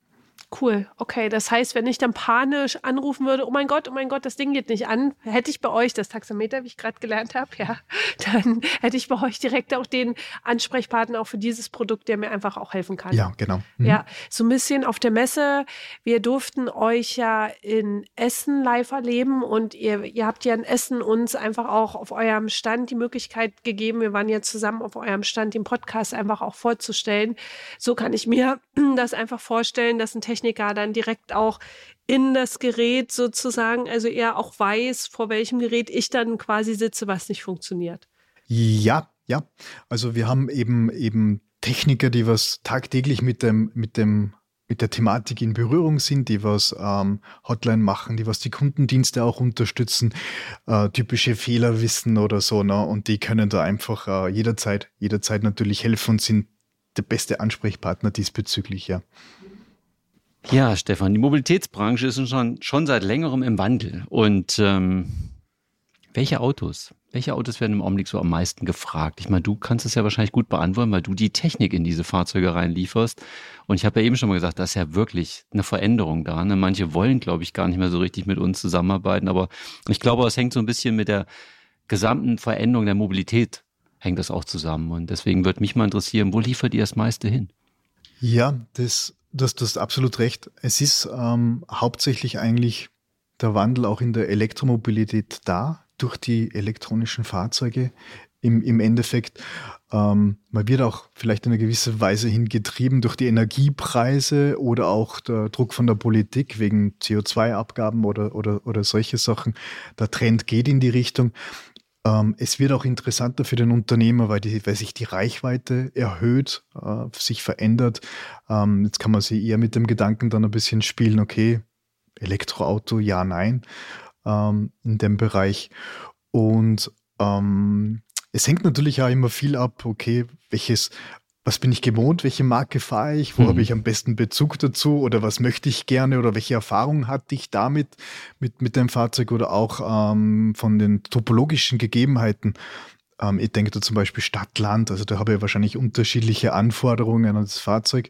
S2: Cool. Okay, das heißt, wenn ich dann panisch anrufen würde, oh mein Gott, oh mein Gott, das Ding geht nicht an, hätte ich bei euch das Taxameter, wie ich gerade gelernt habe, ja, dann hätte ich bei euch direkt auch den Ansprechpartner auch für dieses Produkt, der mir einfach auch helfen kann.
S3: Ja, genau.
S2: Mhm. Ja, so ein bisschen auf der Messe. Wir durften euch ja in Essen live erleben und ihr, ihr habt ja in Essen uns einfach auch auf eurem Stand die Möglichkeit gegeben, wir waren ja zusammen auf eurem Stand, den Podcast einfach auch vorzustellen. So kann ich mir das einfach vorstellen, dass ein Techniker Techniker dann direkt auch in das Gerät sozusagen, also er auch weiß, vor welchem Gerät ich dann quasi sitze, was nicht funktioniert.
S3: Ja, ja. Also wir haben eben eben Techniker, die was tagtäglich mit dem, mit dem mit der Thematik in Berührung sind, die was ähm, Hotline machen, die was die Kundendienste auch unterstützen, äh, typische Fehler wissen oder so, ne? Und die können da einfach äh, jederzeit, jederzeit natürlich helfen und sind der beste Ansprechpartner diesbezüglich, ja.
S1: Ja, Stefan, die Mobilitätsbranche ist schon, schon seit längerem im Wandel. Und ähm, welche Autos? Welche Autos werden im Augenblick so am meisten gefragt? Ich meine, du kannst es ja wahrscheinlich gut beantworten, weil du die Technik in diese Fahrzeuge reinlieferst. Und ich habe ja eben schon mal gesagt, das ist ja wirklich eine Veränderung da. Ne? Manche wollen, glaube ich, gar nicht mehr so richtig mit uns zusammenarbeiten. Aber ich glaube, es hängt so ein bisschen mit der gesamten Veränderung der Mobilität hängt das auch zusammen. Und deswegen würde mich mal interessieren, wo liefert ihr das meiste hin?
S3: Ja, das Du hast, du hast absolut recht. Es ist ähm, hauptsächlich eigentlich der Wandel auch in der Elektromobilität da, durch die elektronischen Fahrzeuge. Im, im Endeffekt, ähm, man wird auch vielleicht in einer gewissen Weise hingetrieben durch die Energiepreise oder auch der Druck von der Politik wegen CO2-Abgaben oder, oder, oder solche Sachen. Der Trend geht in die Richtung. Ähm, es wird auch interessanter für den Unternehmer, weil, die, weil sich die Reichweite erhöht, äh, sich verändert. Ähm, jetzt kann man sich eher mit dem Gedanken dann ein bisschen spielen, okay, Elektroauto, ja, nein, ähm, in dem Bereich. Und ähm, es hängt natürlich auch immer viel ab, okay, welches was bin ich gewohnt, welche Marke fahre ich, wo mhm. habe ich am besten Bezug dazu oder was möchte ich gerne oder welche Erfahrung hatte ich damit mit, mit dem Fahrzeug oder auch ähm, von den topologischen Gegebenheiten. Ähm, ich denke da zum Beispiel Stadt, Land, also da habe ich wahrscheinlich unterschiedliche Anforderungen an das Fahrzeug.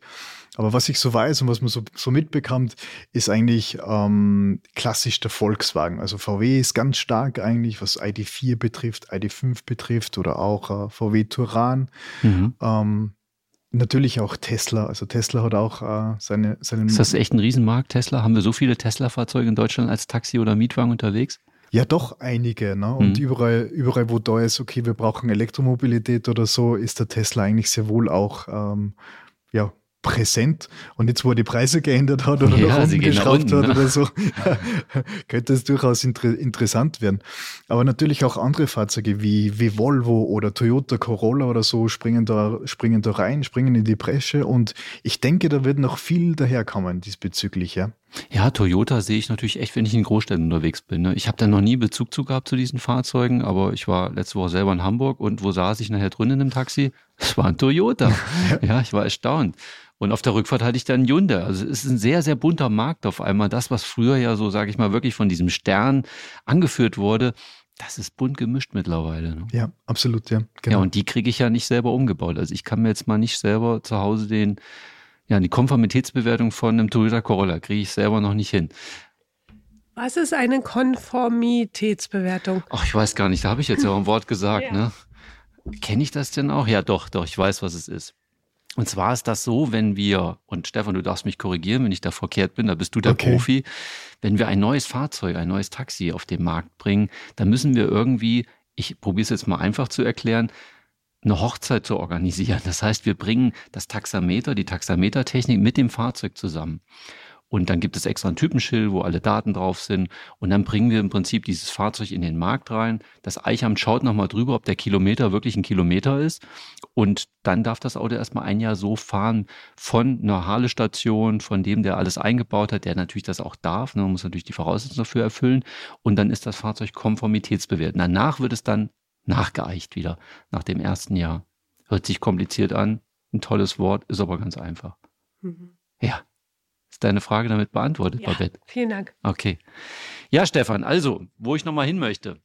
S3: Aber was ich so weiß und was man so, so mitbekommt, ist eigentlich ähm, klassisch der Volkswagen. Also VW ist ganz stark eigentlich, was ID4 betrifft, ID5 betrifft oder auch äh, VW Touran. Mhm. Ähm, Natürlich auch Tesla. Also Tesla hat auch äh, seine, seinen.
S1: Ist das echt ein Riesenmarkt, Tesla? Haben wir so viele Tesla-Fahrzeuge in Deutschland als Taxi oder Mietwagen unterwegs?
S3: Ja, doch einige. Ne? Und mhm. überall, überall, wo da ist, okay, wir brauchen Elektromobilität oder so, ist der Tesla eigentlich sehr wohl auch ähm, ja, präsent. Und jetzt, wo er die Preise geändert hat oder ja, nach unten geschraubt hat ne? oder so, könnte es durchaus inter interessant werden. Aber natürlich auch andere Fahrzeuge wie, wie Volvo oder Toyota Corolla oder so springen da, springen da rein, springen in die Bresche. Und ich denke, da wird noch viel daherkommen diesbezüglich, ja.
S1: Ja, Toyota sehe ich natürlich echt, wenn ich in Großstädten unterwegs bin. Ne? Ich habe da noch nie Bezug zu gehabt zu diesen Fahrzeugen, aber ich war letzte Woche selber in Hamburg und wo saß ich nachher drin in dem Taxi? Es war ein Toyota. ja, ich war erstaunt. Und auf der Rückfahrt hatte ich dann Hyundai. Also es ist ein sehr, sehr bunter Markt auf einmal. Das, was früher ja so, sage ich mal, wirklich von diesem Stern angeführt wurde, das ist bunt gemischt mittlerweile. Ne?
S3: Ja, absolut, ja.
S1: Genau. Ja, und die kriege ich ja nicht selber umgebaut. Also ich kann mir jetzt mal nicht selber zu Hause den, ja, die Konformitätsbewertung von einem Toyota Corolla kriege ich selber noch nicht hin.
S2: Was ist eine Konformitätsbewertung?
S1: Ach, ich weiß gar nicht, da habe ich jetzt ja auch ein Wort gesagt, ja. ne? Kenne ich das denn auch? Ja, doch, doch, ich weiß, was es ist. Und zwar ist das so, wenn wir, und Stefan, du darfst mich korrigieren, wenn ich da verkehrt bin, da bist du der okay. Profi, wenn wir ein neues Fahrzeug, ein neues Taxi auf den Markt bringen, dann müssen wir irgendwie, ich probiere es jetzt mal einfach zu erklären, eine Hochzeit zu organisieren. Das heißt, wir bringen das Taxameter, die Taxametertechnik mit dem Fahrzeug zusammen. Und dann gibt es extra ein Typenschild, wo alle Daten drauf sind. Und dann bringen wir im Prinzip dieses Fahrzeug in den Markt rein. Das Eichamt schaut nochmal drüber, ob der Kilometer wirklich ein Kilometer ist. Und dann darf das Auto erstmal ein Jahr so fahren von einer Halestation, von dem, der alles eingebaut hat, der natürlich das auch darf. Ne, man muss natürlich die Voraussetzungen dafür erfüllen. Und dann ist das Fahrzeug konformitätsbewertet. Danach wird es dann nachgeeicht wieder, nach dem ersten Jahr. Hört sich kompliziert an, ein tolles Wort, ist aber ganz einfach. Mhm. Ja. Ist deine Frage damit beantwortet,
S2: ja,
S1: Babette?
S2: Vielen Dank.
S1: Okay. Ja, Stefan, also, wo ich nochmal hin möchte.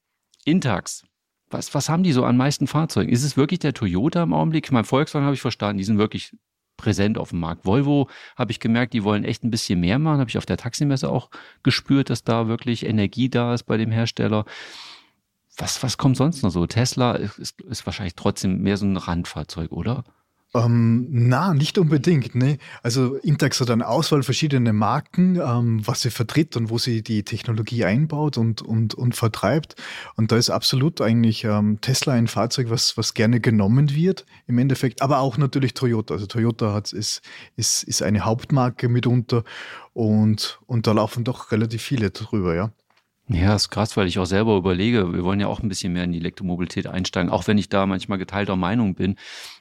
S1: Intax. Was, was haben die so an meisten Fahrzeugen? Ist es wirklich der Toyota im Augenblick? Mein Volkswagen habe ich verstanden, die sind wirklich präsent auf dem Markt. Volvo habe ich gemerkt, die wollen echt ein bisschen mehr machen. Habe ich auf der Taximesse auch gespürt, dass da wirklich Energie da ist bei dem Hersteller. Was, was kommt sonst noch so? Tesla ist, ist wahrscheinlich trotzdem mehr so ein Randfahrzeug, oder?
S3: Ähm, na, nicht unbedingt. Ne? Also Intex hat eine Auswahl verschiedener Marken, ähm, was sie vertritt und wo sie die Technologie einbaut und, und, und vertreibt. Und da ist absolut eigentlich ähm, Tesla ein Fahrzeug, was, was gerne genommen wird im Endeffekt, aber auch natürlich Toyota. Also Toyota hat, ist, ist, ist eine Hauptmarke mitunter und, und da laufen doch relativ viele drüber, ja.
S1: Ja, ist krass, weil ich auch selber überlege, wir wollen ja auch ein bisschen mehr in die Elektromobilität einsteigen, auch wenn ich da manchmal geteilter Meinung bin.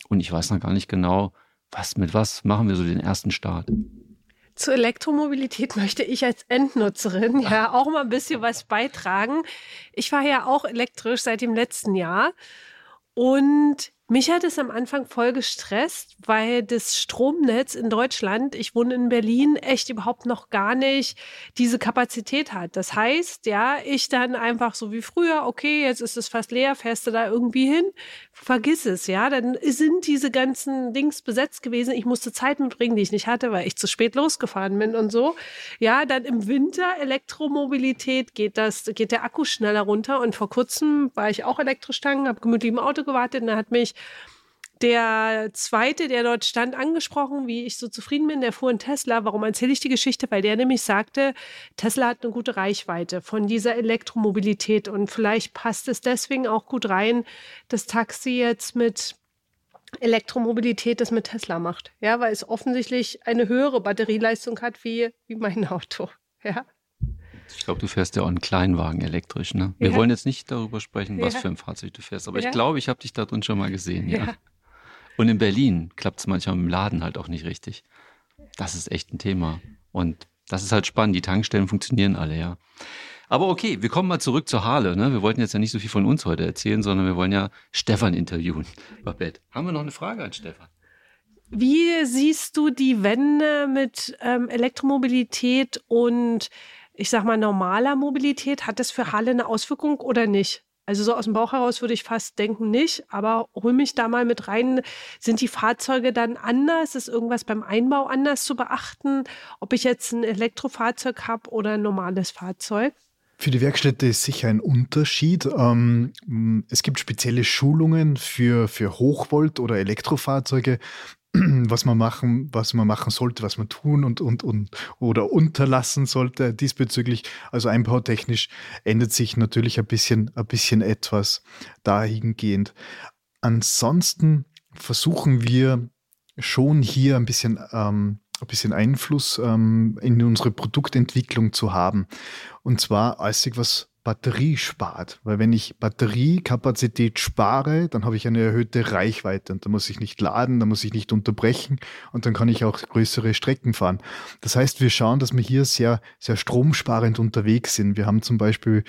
S1: Und ich weiß noch gar nicht genau, was mit was machen wir so den ersten Start.
S2: Zur Elektromobilität möchte ich als Endnutzerin ja auch mal ein bisschen was beitragen. Ich war ja auch elektrisch seit dem letzten Jahr und mich hat es am Anfang voll gestresst, weil das Stromnetz in Deutschland, ich wohne in Berlin, echt überhaupt noch gar nicht diese Kapazität hat. Das heißt, ja, ich dann einfach so wie früher, okay, jetzt ist es fast leer, fährst du da irgendwie hin, vergiss es, ja, dann sind diese ganzen Dings besetzt gewesen. Ich musste Zeit mitbringen, die ich nicht hatte, weil ich zu spät losgefahren bin und so. Ja, dann im Winter Elektromobilität geht das, geht der Akku schneller runter und vor kurzem war ich auch elektrisch tanken, habe gemütlich im Auto gewartet und da hat mich der zweite, der dort stand, angesprochen, wie ich so zufrieden bin, der fuhr in Tesla. Warum erzähle ich die Geschichte? Weil der nämlich sagte, Tesla hat eine gute Reichweite von dieser Elektromobilität und vielleicht passt es deswegen auch gut rein, das Taxi jetzt mit Elektromobilität das mit Tesla macht. Ja, weil es offensichtlich eine höhere Batterieleistung hat wie, wie mein Auto. Ja.
S1: Ich glaube, du fährst ja auch einen Kleinwagen elektrisch, ne? Wir ja. wollen jetzt nicht darüber sprechen, was ja. für ein Fahrzeug du fährst, aber ja. ich glaube, ich habe dich da drin schon mal gesehen, ja. Und in Berlin klappt es manchmal im Laden halt auch nicht richtig. Das ist echt ein Thema. Und das ist halt spannend. Die Tankstellen funktionieren alle, ja. Aber okay, wir kommen mal zurück zur Halle. Ne? Wir wollten jetzt ja nicht so viel von uns heute erzählen, sondern wir wollen ja Stefan interviewen. Babette, haben wir noch eine Frage an Stefan?
S2: Wie siehst du die Wende mit ähm, Elektromobilität und ich sag mal normaler Mobilität? Hat das für Halle eine Auswirkung oder nicht? Also so aus dem Bauch heraus würde ich fast denken nicht, aber hol mich da mal mit rein. Sind die Fahrzeuge dann anders? Ist irgendwas beim Einbau anders zu beachten? Ob ich jetzt ein Elektrofahrzeug habe oder ein normales Fahrzeug?
S3: Für die Werkstätte ist sicher ein Unterschied. Ähm, es gibt spezielle Schulungen für, für Hochvolt- oder Elektrofahrzeuge was man machen, was man machen sollte, was man tun und, und, und oder unterlassen sollte diesbezüglich. Also einbautechnisch ändert sich natürlich ein bisschen, ein bisschen etwas dahingehend. Ansonsten versuchen wir schon hier ein bisschen, ähm, ein bisschen Einfluss ähm, in unsere Produktentwicklung zu haben. Und zwar als was Batterie spart. Weil wenn ich Batteriekapazität spare, dann habe ich eine erhöhte Reichweite und da muss ich nicht laden, da muss ich nicht unterbrechen und dann kann ich auch größere Strecken fahren. Das heißt, wir schauen, dass wir hier sehr, sehr stromsparend unterwegs sind. Wir haben zum Beispiel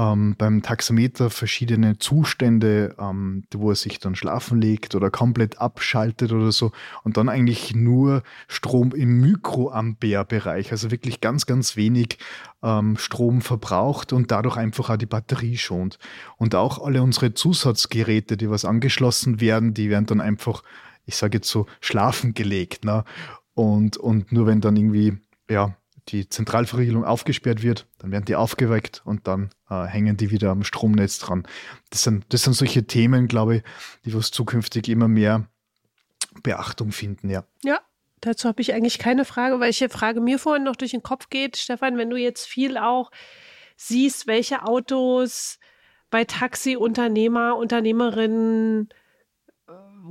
S3: ähm, beim Taxameter verschiedene Zustände, ähm, wo er sich dann schlafen legt oder komplett abschaltet oder so und dann eigentlich nur Strom im Mikroampere-Bereich, also wirklich ganz, ganz wenig ähm, Strom verbraucht und dadurch einfach auch die Batterie schont. Und auch alle unsere Zusatzgeräte, die was angeschlossen werden, die werden dann einfach, ich sage jetzt so, schlafen gelegt. Ne? Und, und nur wenn dann irgendwie, ja, die Zentralverriegelung aufgesperrt wird, dann werden die aufgeweckt und dann äh, hängen die wieder am Stromnetz dran. Das sind, das sind solche Themen, glaube ich, die was zukünftig immer mehr Beachtung finden, ja.
S2: Ja, dazu habe ich eigentlich keine Frage, welche Frage mir vorhin noch durch den Kopf geht. Stefan, wenn du jetzt viel auch siehst, welche Autos bei Taxiunternehmer, Unternehmerinnen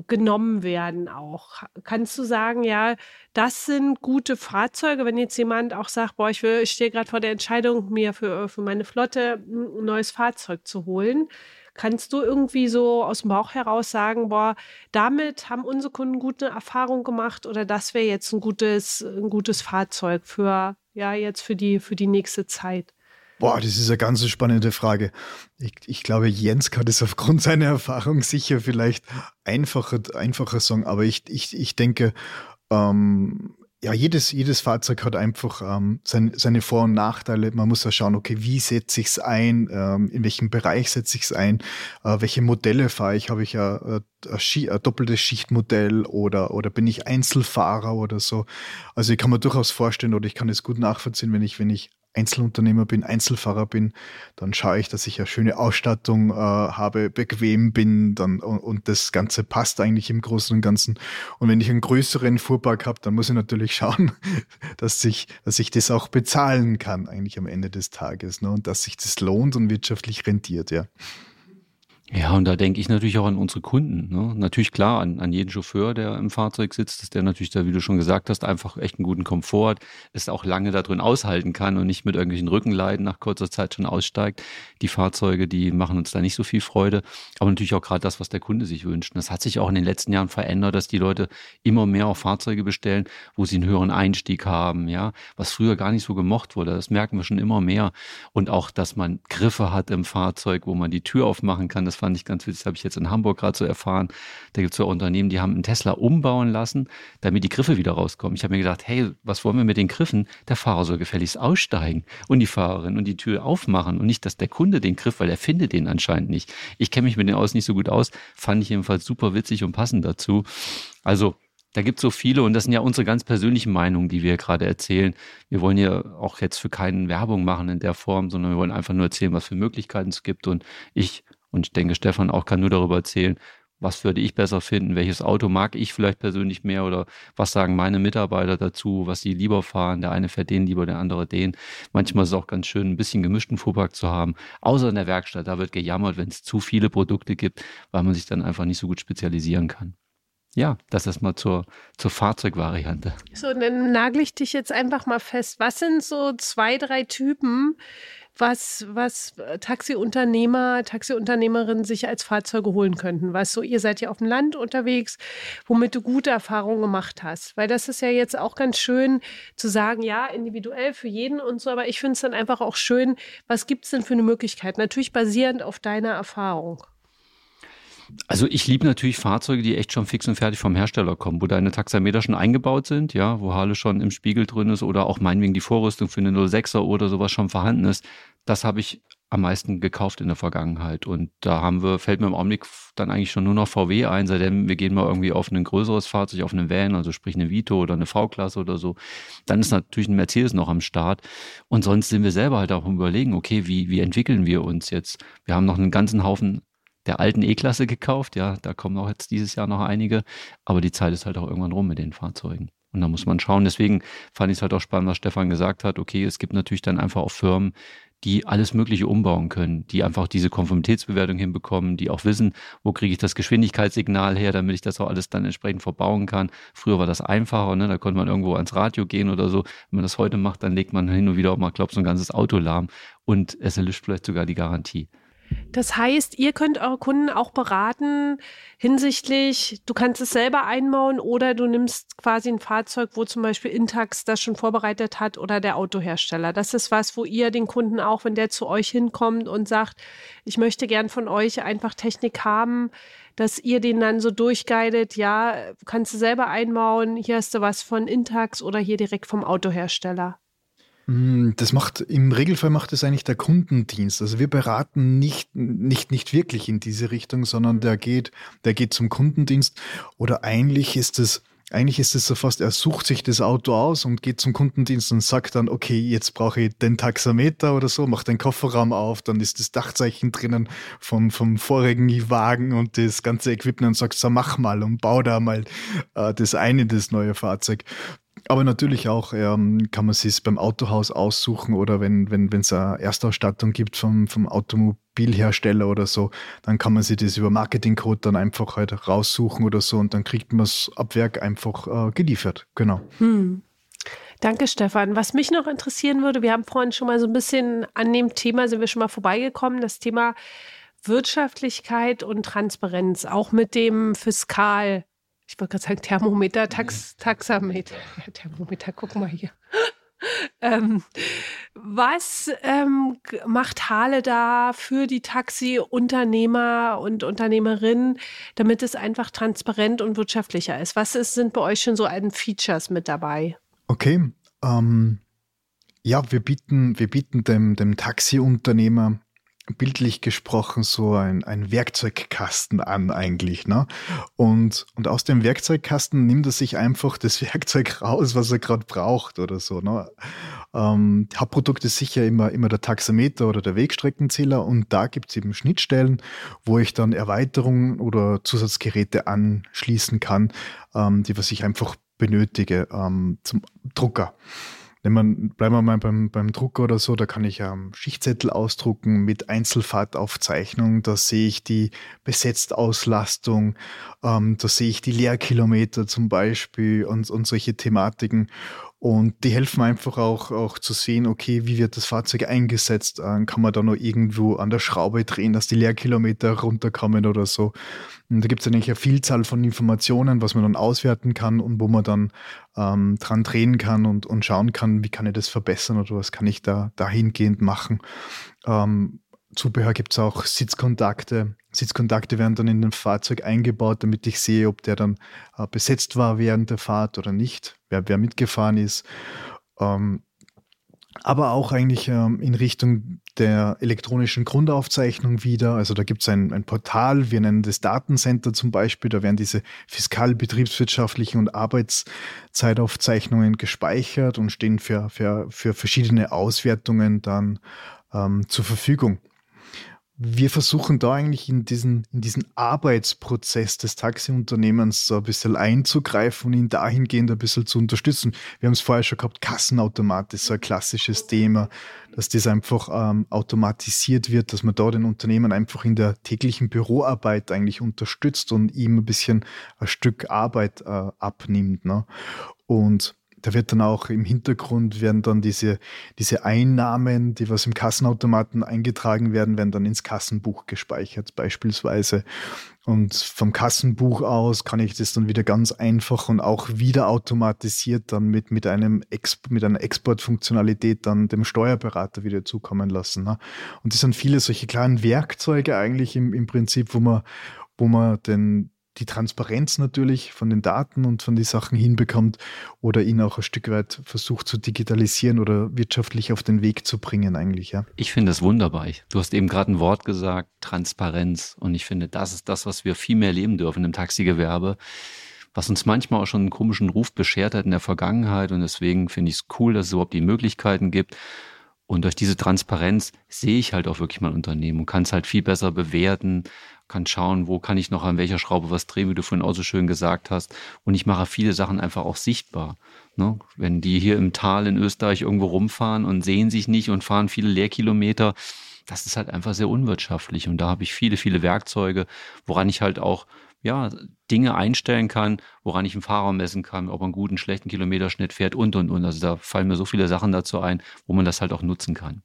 S2: genommen werden auch. Kannst du sagen, ja, das sind gute Fahrzeuge, wenn jetzt jemand auch sagt, boah, ich, ich stehe gerade vor der Entscheidung, mir für, für meine Flotte ein neues Fahrzeug zu holen. Kannst du irgendwie so aus dem Bauch heraus sagen, boah, damit haben unsere Kunden gute Erfahrung gemacht oder das wäre jetzt ein gutes, ein gutes Fahrzeug für, ja, jetzt für die, für die nächste Zeit?
S3: Boah, das ist eine ganz spannende Frage. Ich, ich glaube, Jens kann das aufgrund seiner Erfahrung sicher vielleicht einfacher, einfacher sagen, aber ich, ich, ich denke, ähm, ja, jedes, jedes Fahrzeug hat einfach ähm, sein, seine Vor- und Nachteile. Man muss ja schauen, okay, wie setze ich es ein, ähm, in welchem Bereich setze ich es ein, äh, welche Modelle fahre ich, habe ich ja ein, ein, doppeltes Schichtmodell oder, oder bin ich Einzelfahrer oder so. Also ich kann mir durchaus vorstellen oder ich kann es gut nachvollziehen, wenn ich, wenn ich Einzelunternehmer bin, Einzelfahrer bin, dann schaue ich, dass ich eine schöne Ausstattung äh, habe, bequem bin dann, und, und, das Ganze passt eigentlich im Großen und Ganzen. Und wenn ich einen größeren Fuhrpark habe, dann muss ich natürlich schauen, dass ich, dass ich das auch bezahlen kann, eigentlich am Ende des Tages. Ne? Und dass sich das lohnt und wirtschaftlich rentiert, ja.
S1: Ja, und da denke ich natürlich auch an unsere Kunden. Ne? Natürlich klar, an, an jeden Chauffeur, der im Fahrzeug sitzt, dass der natürlich da, wie du schon gesagt hast, einfach echt einen guten Komfort hat, es auch lange da drin aushalten kann und nicht mit irgendwelchen Rückenleiden nach kurzer Zeit schon aussteigt. Die Fahrzeuge, die machen uns da nicht so viel Freude. Aber natürlich auch gerade das, was der Kunde sich wünscht. Und das hat sich auch in den letzten Jahren verändert, dass die Leute immer mehr auch Fahrzeuge bestellen, wo sie einen höheren Einstieg haben, ja, was früher gar nicht so gemocht wurde. Das merken wir schon immer mehr. Und auch, dass man Griffe hat im Fahrzeug, wo man die Tür aufmachen kann. Das fand ich ganz witzig, das habe ich jetzt in Hamburg gerade so erfahren. Da gibt es so Unternehmen, die haben einen Tesla umbauen lassen, damit die Griffe wieder rauskommen. Ich habe mir gedacht, hey, was wollen wir mit den Griffen? Der Fahrer soll gefälligst aussteigen und die Fahrerin und die Tür aufmachen und nicht, dass der Kunde den Griff, weil er findet den anscheinend nicht. Ich kenne mich mit den Autos nicht so gut aus, fand ich jedenfalls super witzig und passend dazu. Also da gibt es so viele und das sind ja unsere ganz persönlichen Meinungen, die wir gerade erzählen. Wir wollen ja auch jetzt für keinen Werbung machen in der Form, sondern wir wollen einfach nur erzählen, was für Möglichkeiten es gibt. Und ich und ich denke, Stefan auch kann nur darüber erzählen, was würde ich besser finden, welches Auto mag ich vielleicht persönlich mehr oder was sagen meine Mitarbeiter dazu, was sie lieber fahren. Der eine fährt den lieber, der andere den. Manchmal ist es auch ganz schön, ein bisschen gemischten Fuhrpark zu haben. Außer in der Werkstatt, da wird gejammert, wenn es zu viele Produkte gibt, weil man sich dann einfach nicht so gut spezialisieren kann. Ja, das ist mal zur, zur Fahrzeugvariante.
S2: So, dann nagel ich dich jetzt einfach mal fest. Was sind so zwei, drei Typen, was, was äh, Taxiunternehmer, Taxiunternehmerinnen sich als Fahrzeuge holen könnten. Weißt du, ihr seid ja auf dem Land unterwegs, womit du gute Erfahrungen gemacht hast. Weil das ist ja jetzt auch ganz schön zu sagen, ja, individuell für jeden und so, aber ich finde es dann einfach auch schön, was gibt es denn für eine Möglichkeit? Natürlich basierend auf deiner Erfahrung.
S1: Also ich liebe natürlich Fahrzeuge, die echt schon fix und fertig vom Hersteller kommen, wo deine Taxameter schon eingebaut sind, ja, wo Halle schon im Spiegel drin ist oder auch meinetwegen die Vorrüstung für eine 06er oder sowas schon vorhanden ist das habe ich am meisten gekauft in der Vergangenheit. Und da haben wir, fällt mir im Augenblick dann eigentlich schon nur noch VW ein, seitdem wir gehen mal irgendwie auf ein größeres Fahrzeug, auf einen Van, also sprich eine Vito oder eine V-Klasse oder so. Dann ist natürlich ein Mercedes noch am Start. Und sonst sind wir selber halt auch überlegen, okay, wie, wie entwickeln wir uns jetzt? Wir haben noch einen ganzen Haufen der alten E-Klasse gekauft, ja, da kommen auch jetzt dieses Jahr noch einige, aber die Zeit ist halt auch irgendwann rum mit den Fahrzeugen. Und da muss man schauen. Deswegen fand ich es halt auch spannend, was Stefan gesagt hat. Okay, es gibt natürlich dann einfach auch Firmen, die alles Mögliche umbauen können, die einfach diese Konformitätsbewertung hinbekommen, die auch wissen, wo kriege ich das Geschwindigkeitssignal her, damit ich das auch alles dann entsprechend verbauen kann. Früher war das einfacher, ne? da konnte man irgendwo ans Radio gehen oder so. Wenn man das heute macht, dann legt man hin und wieder auch mal, glaub, so ein ganzes Auto lahm und es erlischt vielleicht sogar die Garantie.
S2: Das heißt, ihr könnt eure Kunden auch beraten hinsichtlich, du kannst es selber einbauen oder du nimmst quasi ein Fahrzeug, wo zum Beispiel Intax das schon vorbereitet hat oder der Autohersteller. Das ist was, wo ihr den Kunden auch, wenn der zu euch hinkommt und sagt, ich möchte gern von euch einfach Technik haben, dass ihr den dann so durchguidet, ja, kannst du selber einbauen, hier hast du was von Intax oder hier direkt vom Autohersteller.
S3: Hm, das macht, im Regelfall macht es eigentlich der Kundendienst. Also wir beraten nicht, nicht, nicht wirklich in diese Richtung, sondern der geht, der geht zum Kundendienst. Oder eigentlich ist es, eigentlich ist es so fast, er sucht sich das Auto aus und geht zum Kundendienst und sagt dann, okay, jetzt brauche ich den Taxameter oder so, macht den Kofferraum auf, dann ist das Dachzeichen drinnen vom, vom vorigen Wagen und das ganze Equipment und sagt, so mach mal und bau da mal äh, das eine, das neue Fahrzeug. Aber natürlich auch ähm, kann man sich beim Autohaus aussuchen oder wenn wenn es eine Erstausstattung gibt vom, vom Automobilhersteller oder so, dann kann man sich das über Marketingcode dann einfach halt raussuchen oder so und dann kriegt man es ab Werk einfach äh, geliefert. Genau. Hm.
S2: Danke, Stefan. Was mich noch interessieren würde, wir haben vorhin schon mal so ein bisschen an dem Thema, sind wir schon mal vorbeigekommen, das Thema Wirtschaftlichkeit und Transparenz, auch mit dem Fiskal ich wollte gerade sagen Thermometer, Tax, Taxameter. Ja, Thermometer, guck mal hier. ähm, was ähm, macht Hale da für die Taxiunternehmer und Unternehmerinnen, damit es einfach transparent und wirtschaftlicher ist? Was ist, sind bei euch schon so ein Features mit dabei?
S3: Okay. Ähm, ja, wir bieten, wir bieten dem, dem Taxiunternehmer bildlich gesprochen so ein, ein Werkzeugkasten an eigentlich. Ne? Und, und aus dem Werkzeugkasten nimmt er sich einfach das Werkzeug raus, was er gerade braucht oder so. Ne? Ähm, Hauptprodukt ist sicher immer, immer der Taxameter oder der Wegstreckenzähler und da gibt es eben Schnittstellen, wo ich dann Erweiterungen oder Zusatzgeräte anschließen kann, ähm, die was ich einfach benötige ähm, zum Drucker. Wenn man, bleiben wir mal beim, beim Drucker oder so, da kann ich ähm, Schichtzettel ausdrucken mit Einzelfahrtaufzeichnung. Da sehe ich die Besetztauslastung, ähm, da sehe ich die Leerkilometer zum Beispiel und, und solche Thematiken. Und die helfen einfach auch, auch zu sehen, okay, wie wird das Fahrzeug eingesetzt? Ähm, kann man da noch irgendwo an der Schraube drehen, dass die Leerkilometer runterkommen oder so? Und da gibt es eigentlich eine Vielzahl von Informationen, was man dann auswerten kann und wo man dann ähm, dran drehen kann und, und schauen kann, wie kann ich das verbessern oder was kann ich da dahingehend machen. Ähm, Zubehör gibt es auch Sitzkontakte. Sitzkontakte werden dann in dem Fahrzeug eingebaut, damit ich sehe, ob der dann äh, besetzt war während der Fahrt oder nicht, wer, wer mitgefahren ist. Ähm, aber auch eigentlich ähm, in Richtung der elektronischen Grundaufzeichnung wieder. Also da gibt es ein, ein, Portal, wir nennen das Datencenter zum Beispiel, da werden diese fiskal, betriebswirtschaftlichen und Arbeitszeitaufzeichnungen gespeichert und stehen für, für, für verschiedene Auswertungen dann ähm, zur Verfügung wir versuchen da eigentlich in diesen, in diesen Arbeitsprozess des Taxiunternehmens so ein bisschen einzugreifen und ihn dahingehend ein bisschen zu unterstützen. Wir haben es vorher schon gehabt, Kassenautomat ist so ein klassisches Thema, dass das einfach ähm, automatisiert wird, dass man da den Unternehmen einfach in der täglichen Büroarbeit eigentlich unterstützt und ihm ein bisschen ein Stück Arbeit äh, abnimmt. Ne? Und da wird dann auch im Hintergrund werden dann diese, diese Einnahmen, die was im Kassenautomaten eingetragen werden, werden dann ins Kassenbuch gespeichert beispielsweise. Und vom Kassenbuch aus kann ich das dann wieder ganz einfach und auch wieder automatisiert dann mit, mit, einem Exp mit einer Exportfunktionalität dann dem Steuerberater wieder zukommen lassen. Ne? Und das sind viele solche kleinen Werkzeuge eigentlich im, im Prinzip, wo man, wo man den, die Transparenz natürlich von den Daten und von den Sachen hinbekommt oder ihn auch ein Stück weit versucht zu digitalisieren oder wirtschaftlich auf den Weg zu bringen eigentlich, ja.
S1: Ich finde das wunderbar. Du hast eben gerade ein Wort gesagt, Transparenz. Und ich finde, das ist das, was wir viel mehr leben dürfen im Taxigewerbe, was uns manchmal auch schon einen komischen Ruf beschert hat in der Vergangenheit. Und deswegen finde ich es cool, dass es überhaupt die Möglichkeiten gibt. Und durch diese Transparenz sehe ich halt auch wirklich mein Unternehmen und kann es halt viel besser bewerten, kann schauen, wo kann ich noch an welcher Schraube was drehen, wie du vorhin auch so schön gesagt hast. Und ich mache viele Sachen einfach auch sichtbar. Ne? Wenn die hier im Tal in Österreich irgendwo rumfahren und sehen sich nicht und fahren viele Leerkilometer, das ist halt einfach sehr unwirtschaftlich. Und da habe ich viele, viele Werkzeuge, woran ich halt auch ja, Dinge einstellen kann, woran ich einen Fahrer messen kann, ob er einen guten, schlechten Kilometerschnitt fährt und, und, und. Also da fallen mir so viele Sachen dazu ein, wo man das halt auch nutzen kann.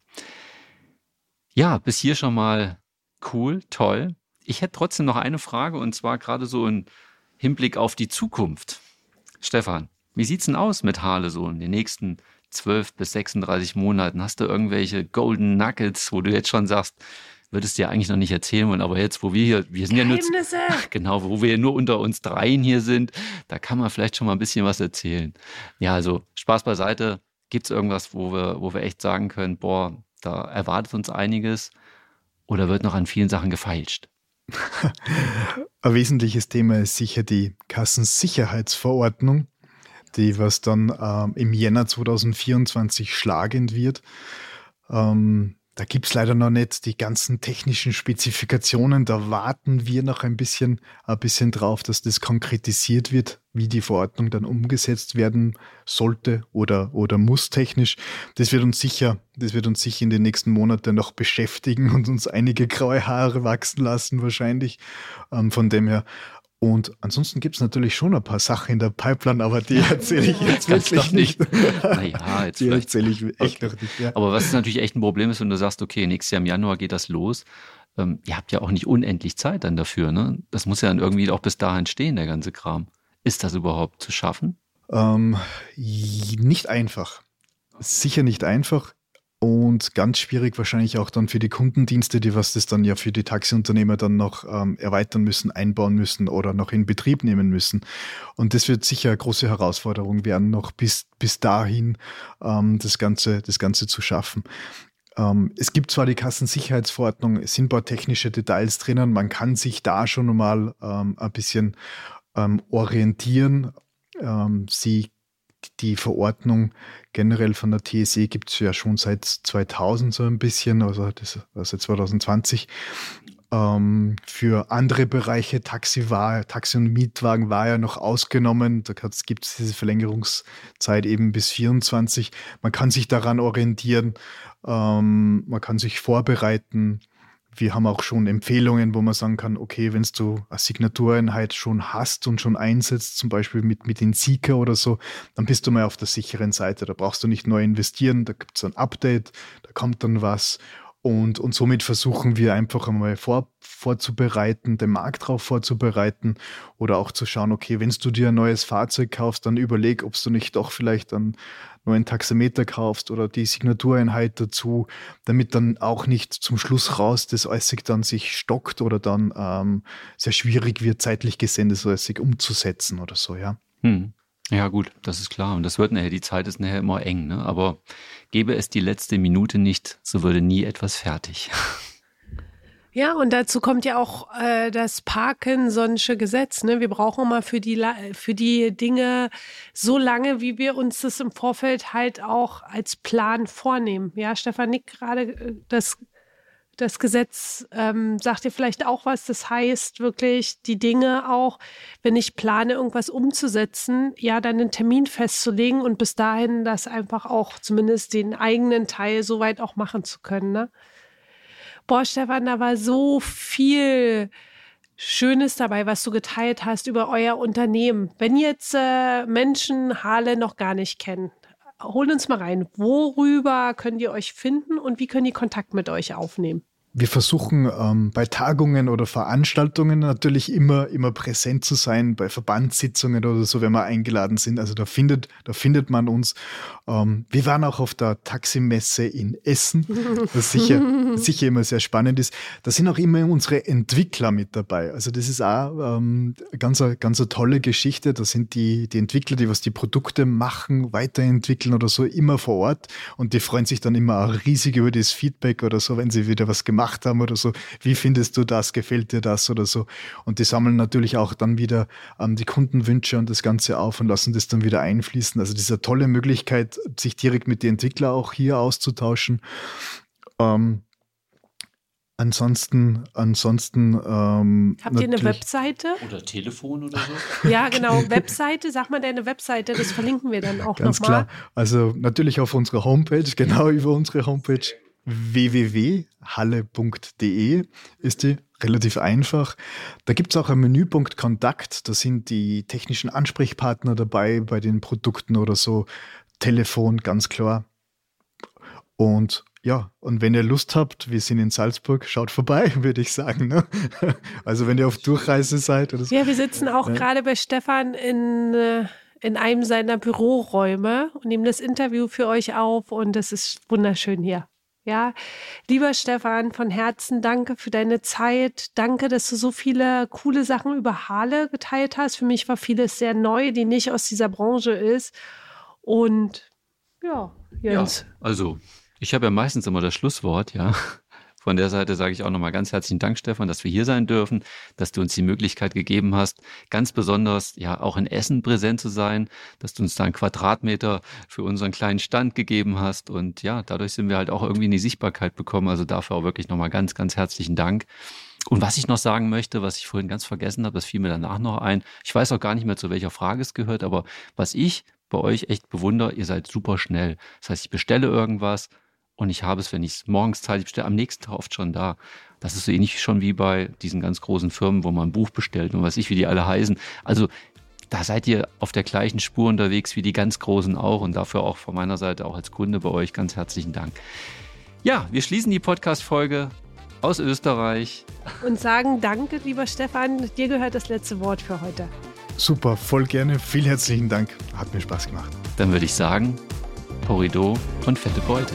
S1: Ja, bis hier schon mal cool, toll. Ich hätte trotzdem noch eine Frage und zwar gerade so im Hinblick auf die Zukunft. Stefan, wie sieht's denn aus mit Hale so in den nächsten 12 bis 36 Monaten? Hast du irgendwelche Golden Nuggets, wo du jetzt schon sagst, würdest dir eigentlich noch nicht erzählen wollen, aber jetzt, wo wir hier, wir sind
S2: Geheimnisse.
S1: ja nur, genau, wo wir nur unter uns dreien hier sind, da kann man vielleicht schon mal ein bisschen was erzählen. Ja, also Spaß beiseite. Gibt es irgendwas, wo wir, wo wir echt sagen können, boah, da erwartet uns einiges oder wird noch an vielen Sachen gefeilscht?
S3: Ein wesentliches Thema ist sicher die Kassensicherheitsverordnung, die was dann ähm, im Jänner 2024 schlagend wird. Ähm, da gibt es leider noch nicht die ganzen technischen Spezifikationen. Da warten wir noch ein bisschen, ein bisschen drauf, dass das konkretisiert wird, wie die Verordnung dann umgesetzt werden sollte oder, oder muss technisch. Das wird uns sicher, das wird uns sicher in den nächsten Monaten noch beschäftigen und uns einige graue Haare wachsen lassen wahrscheinlich. Ähm, von dem her und ansonsten gibt es natürlich schon ein paar Sachen in der Pipeline, aber die erzähle ich jetzt wirklich nicht.
S1: Naja, jetzt
S3: die erzähle ich echt
S1: okay. noch nicht. Ja. Aber was natürlich echt ein Problem ist, wenn du sagst, okay, nächstes Jahr im Januar geht das los. Ähm, ihr habt ja auch nicht unendlich Zeit dann dafür. Ne? Das muss ja dann irgendwie auch bis dahin stehen, der ganze Kram. Ist das überhaupt zu schaffen?
S3: Ähm, nicht einfach. Sicher nicht einfach. und ganz schwierig wahrscheinlich auch dann für die Kundendienste, die was das dann ja für die Taxiunternehmer dann noch ähm, erweitern müssen, einbauen müssen oder noch in Betrieb nehmen müssen. Und das wird sicher eine große Herausforderung werden, noch bis, bis dahin ähm, das, Ganze, das Ganze zu schaffen. Ähm, es gibt zwar die Kassensicherheitsverordnung, es sind ein paar technische Details drinnen, man kann sich da schon mal ähm, ein bisschen ähm, orientieren. Ähm, sie die Verordnung generell von der TSE gibt es ja schon seit 2000 so ein bisschen, also, das, also 2020. Ähm, für andere Bereiche, Taxi, war, Taxi und Mietwagen war ja noch ausgenommen. Da gibt es diese Verlängerungszeit eben bis 24. Man kann sich daran orientieren, ähm, man kann sich vorbereiten wir haben auch schon Empfehlungen, wo man sagen kann, okay, wenn du eine Signatureinheit schon hast und schon einsetzt, zum Beispiel mit, mit den Seeker oder so, dann bist du mal auf der sicheren Seite. Da brauchst du nicht neu investieren, da gibt es ein Update, da kommt dann was und, und somit versuchen wir einfach einmal vor, vorzubereiten, den Markt darauf vorzubereiten oder auch zu schauen, okay, wenn du dir ein neues Fahrzeug kaufst, dann überleg, ob du nicht doch vielleicht einen neuen Taxameter kaufst oder die Signatureinheit dazu, damit dann auch nicht zum Schluss raus das äußig dann sich stockt oder dann ähm, sehr schwierig wird, zeitlich gesehen das äußig umzusetzen oder so, ja. Hm.
S1: Ja, gut, das ist klar. Und das wird nachher, die Zeit ist nachher immer eng, ne? Aber gäbe es die letzte Minute nicht, so würde nie etwas fertig.
S2: Ja, und dazu kommt ja auch äh, das Parkinson'sche Gesetz. Ne? Wir brauchen immer für die, für die Dinge so lange, wie wir uns das im Vorfeld halt auch als Plan vornehmen. Ja, Stefan Nick gerade äh, das das Gesetz ähm, sagt dir vielleicht auch was. Das heißt wirklich, die Dinge auch, wenn ich plane, irgendwas umzusetzen, ja, dann einen Termin festzulegen und bis dahin das einfach auch zumindest den eigenen Teil soweit auch machen zu können. Ne? Boah, Stefan, da war so viel Schönes dabei, was du geteilt hast über euer Unternehmen. Wenn jetzt äh, Menschen Hale noch gar nicht kennen, hol uns mal rein. Worüber könnt ihr euch finden und wie können die Kontakt mit euch aufnehmen?
S3: Wir versuchen ähm, bei Tagungen oder Veranstaltungen natürlich immer, immer präsent zu sein, bei Verbandssitzungen oder so, wenn wir eingeladen sind. Also da findet, da findet man uns. Ähm, wir waren auch auf der Taximesse in Essen, was sicher, sicher immer sehr spannend ist. Da sind auch immer unsere Entwickler mit dabei. Also das ist auch ähm, ganz, ganz eine tolle Geschichte. Da sind die, die Entwickler, die was die Produkte machen, weiterentwickeln oder so, immer vor Ort. Und die freuen sich dann immer auch riesig über das Feedback oder so, wenn sie wieder was gemacht gemacht haben oder so. Wie findest du das? Gefällt dir das oder so? Und die sammeln natürlich auch dann wieder ähm, die Kundenwünsche und das Ganze auf und lassen das dann wieder einfließen. Also diese tolle Möglichkeit, sich direkt mit den Entwicklern auch hier auszutauschen. Ähm, Ansonsten, ansonsten. Ähm,
S2: Habt ihr eine Webseite?
S1: Oder Telefon oder so?
S2: Ja, genau. Webseite, sag mal deine Webseite, das verlinken wir dann auch nochmal. Ganz klar.
S3: Also natürlich auf unserer Homepage, genau über unsere Homepage www.halle.de ist die relativ einfach. Da gibt es auch einen Menüpunkt Kontakt. Da sind die technischen Ansprechpartner dabei bei den Produkten oder so. Telefon, ganz klar. Und ja, und wenn ihr Lust habt, wir sind in Salzburg, schaut vorbei, würde ich sagen. Ne? Also wenn ihr auf Durchreise seid oder so.
S2: Ja, wir sitzen auch ja. gerade bei Stefan in, äh, in einem seiner Büroräume und nehmen das Interview für euch auf und das ist wunderschön hier. Ja, lieber Stefan, von Herzen danke für deine Zeit. Danke, dass du so viele coole Sachen über Hale geteilt hast. Für mich war vieles sehr neu, die nicht aus dieser Branche ist. Und ja, Jens.
S1: Ja, also ich habe ja meistens immer das Schlusswort, ja. Von der Seite sage ich auch nochmal ganz herzlichen Dank, Stefan, dass wir hier sein dürfen, dass du uns die Möglichkeit gegeben hast, ganz besonders ja auch in Essen präsent zu sein, dass du uns da einen Quadratmeter für unseren kleinen Stand gegeben hast. Und ja, dadurch sind wir halt auch irgendwie in die Sichtbarkeit bekommen. Also dafür auch wirklich nochmal ganz, ganz herzlichen Dank. Und was ich noch sagen möchte, was ich vorhin ganz vergessen habe, das fiel mir danach noch ein. Ich weiß auch gar nicht mehr, zu welcher Frage es gehört, aber was ich bei euch echt bewundere, ihr seid super schnell. Das heißt, ich bestelle irgendwas, und ich habe es, wenn ich es morgens zeitig bestelle, am nächsten Tag oft schon da. Das ist so ähnlich schon wie bei diesen ganz großen Firmen, wo man ein Buch bestellt und weiß ich, wie die alle heißen. Also da seid ihr auf der gleichen Spur unterwegs wie die ganz Großen auch und dafür auch von meiner Seite auch als Kunde bei euch ganz herzlichen Dank. Ja, wir schließen die Podcast-Folge aus Österreich.
S2: Und sagen Danke, lieber Stefan. Dir gehört das letzte Wort für heute.
S3: Super, voll gerne. Vielen herzlichen Dank. Hat mir Spaß gemacht.
S1: Dann würde ich sagen, Horrido und fette Beute.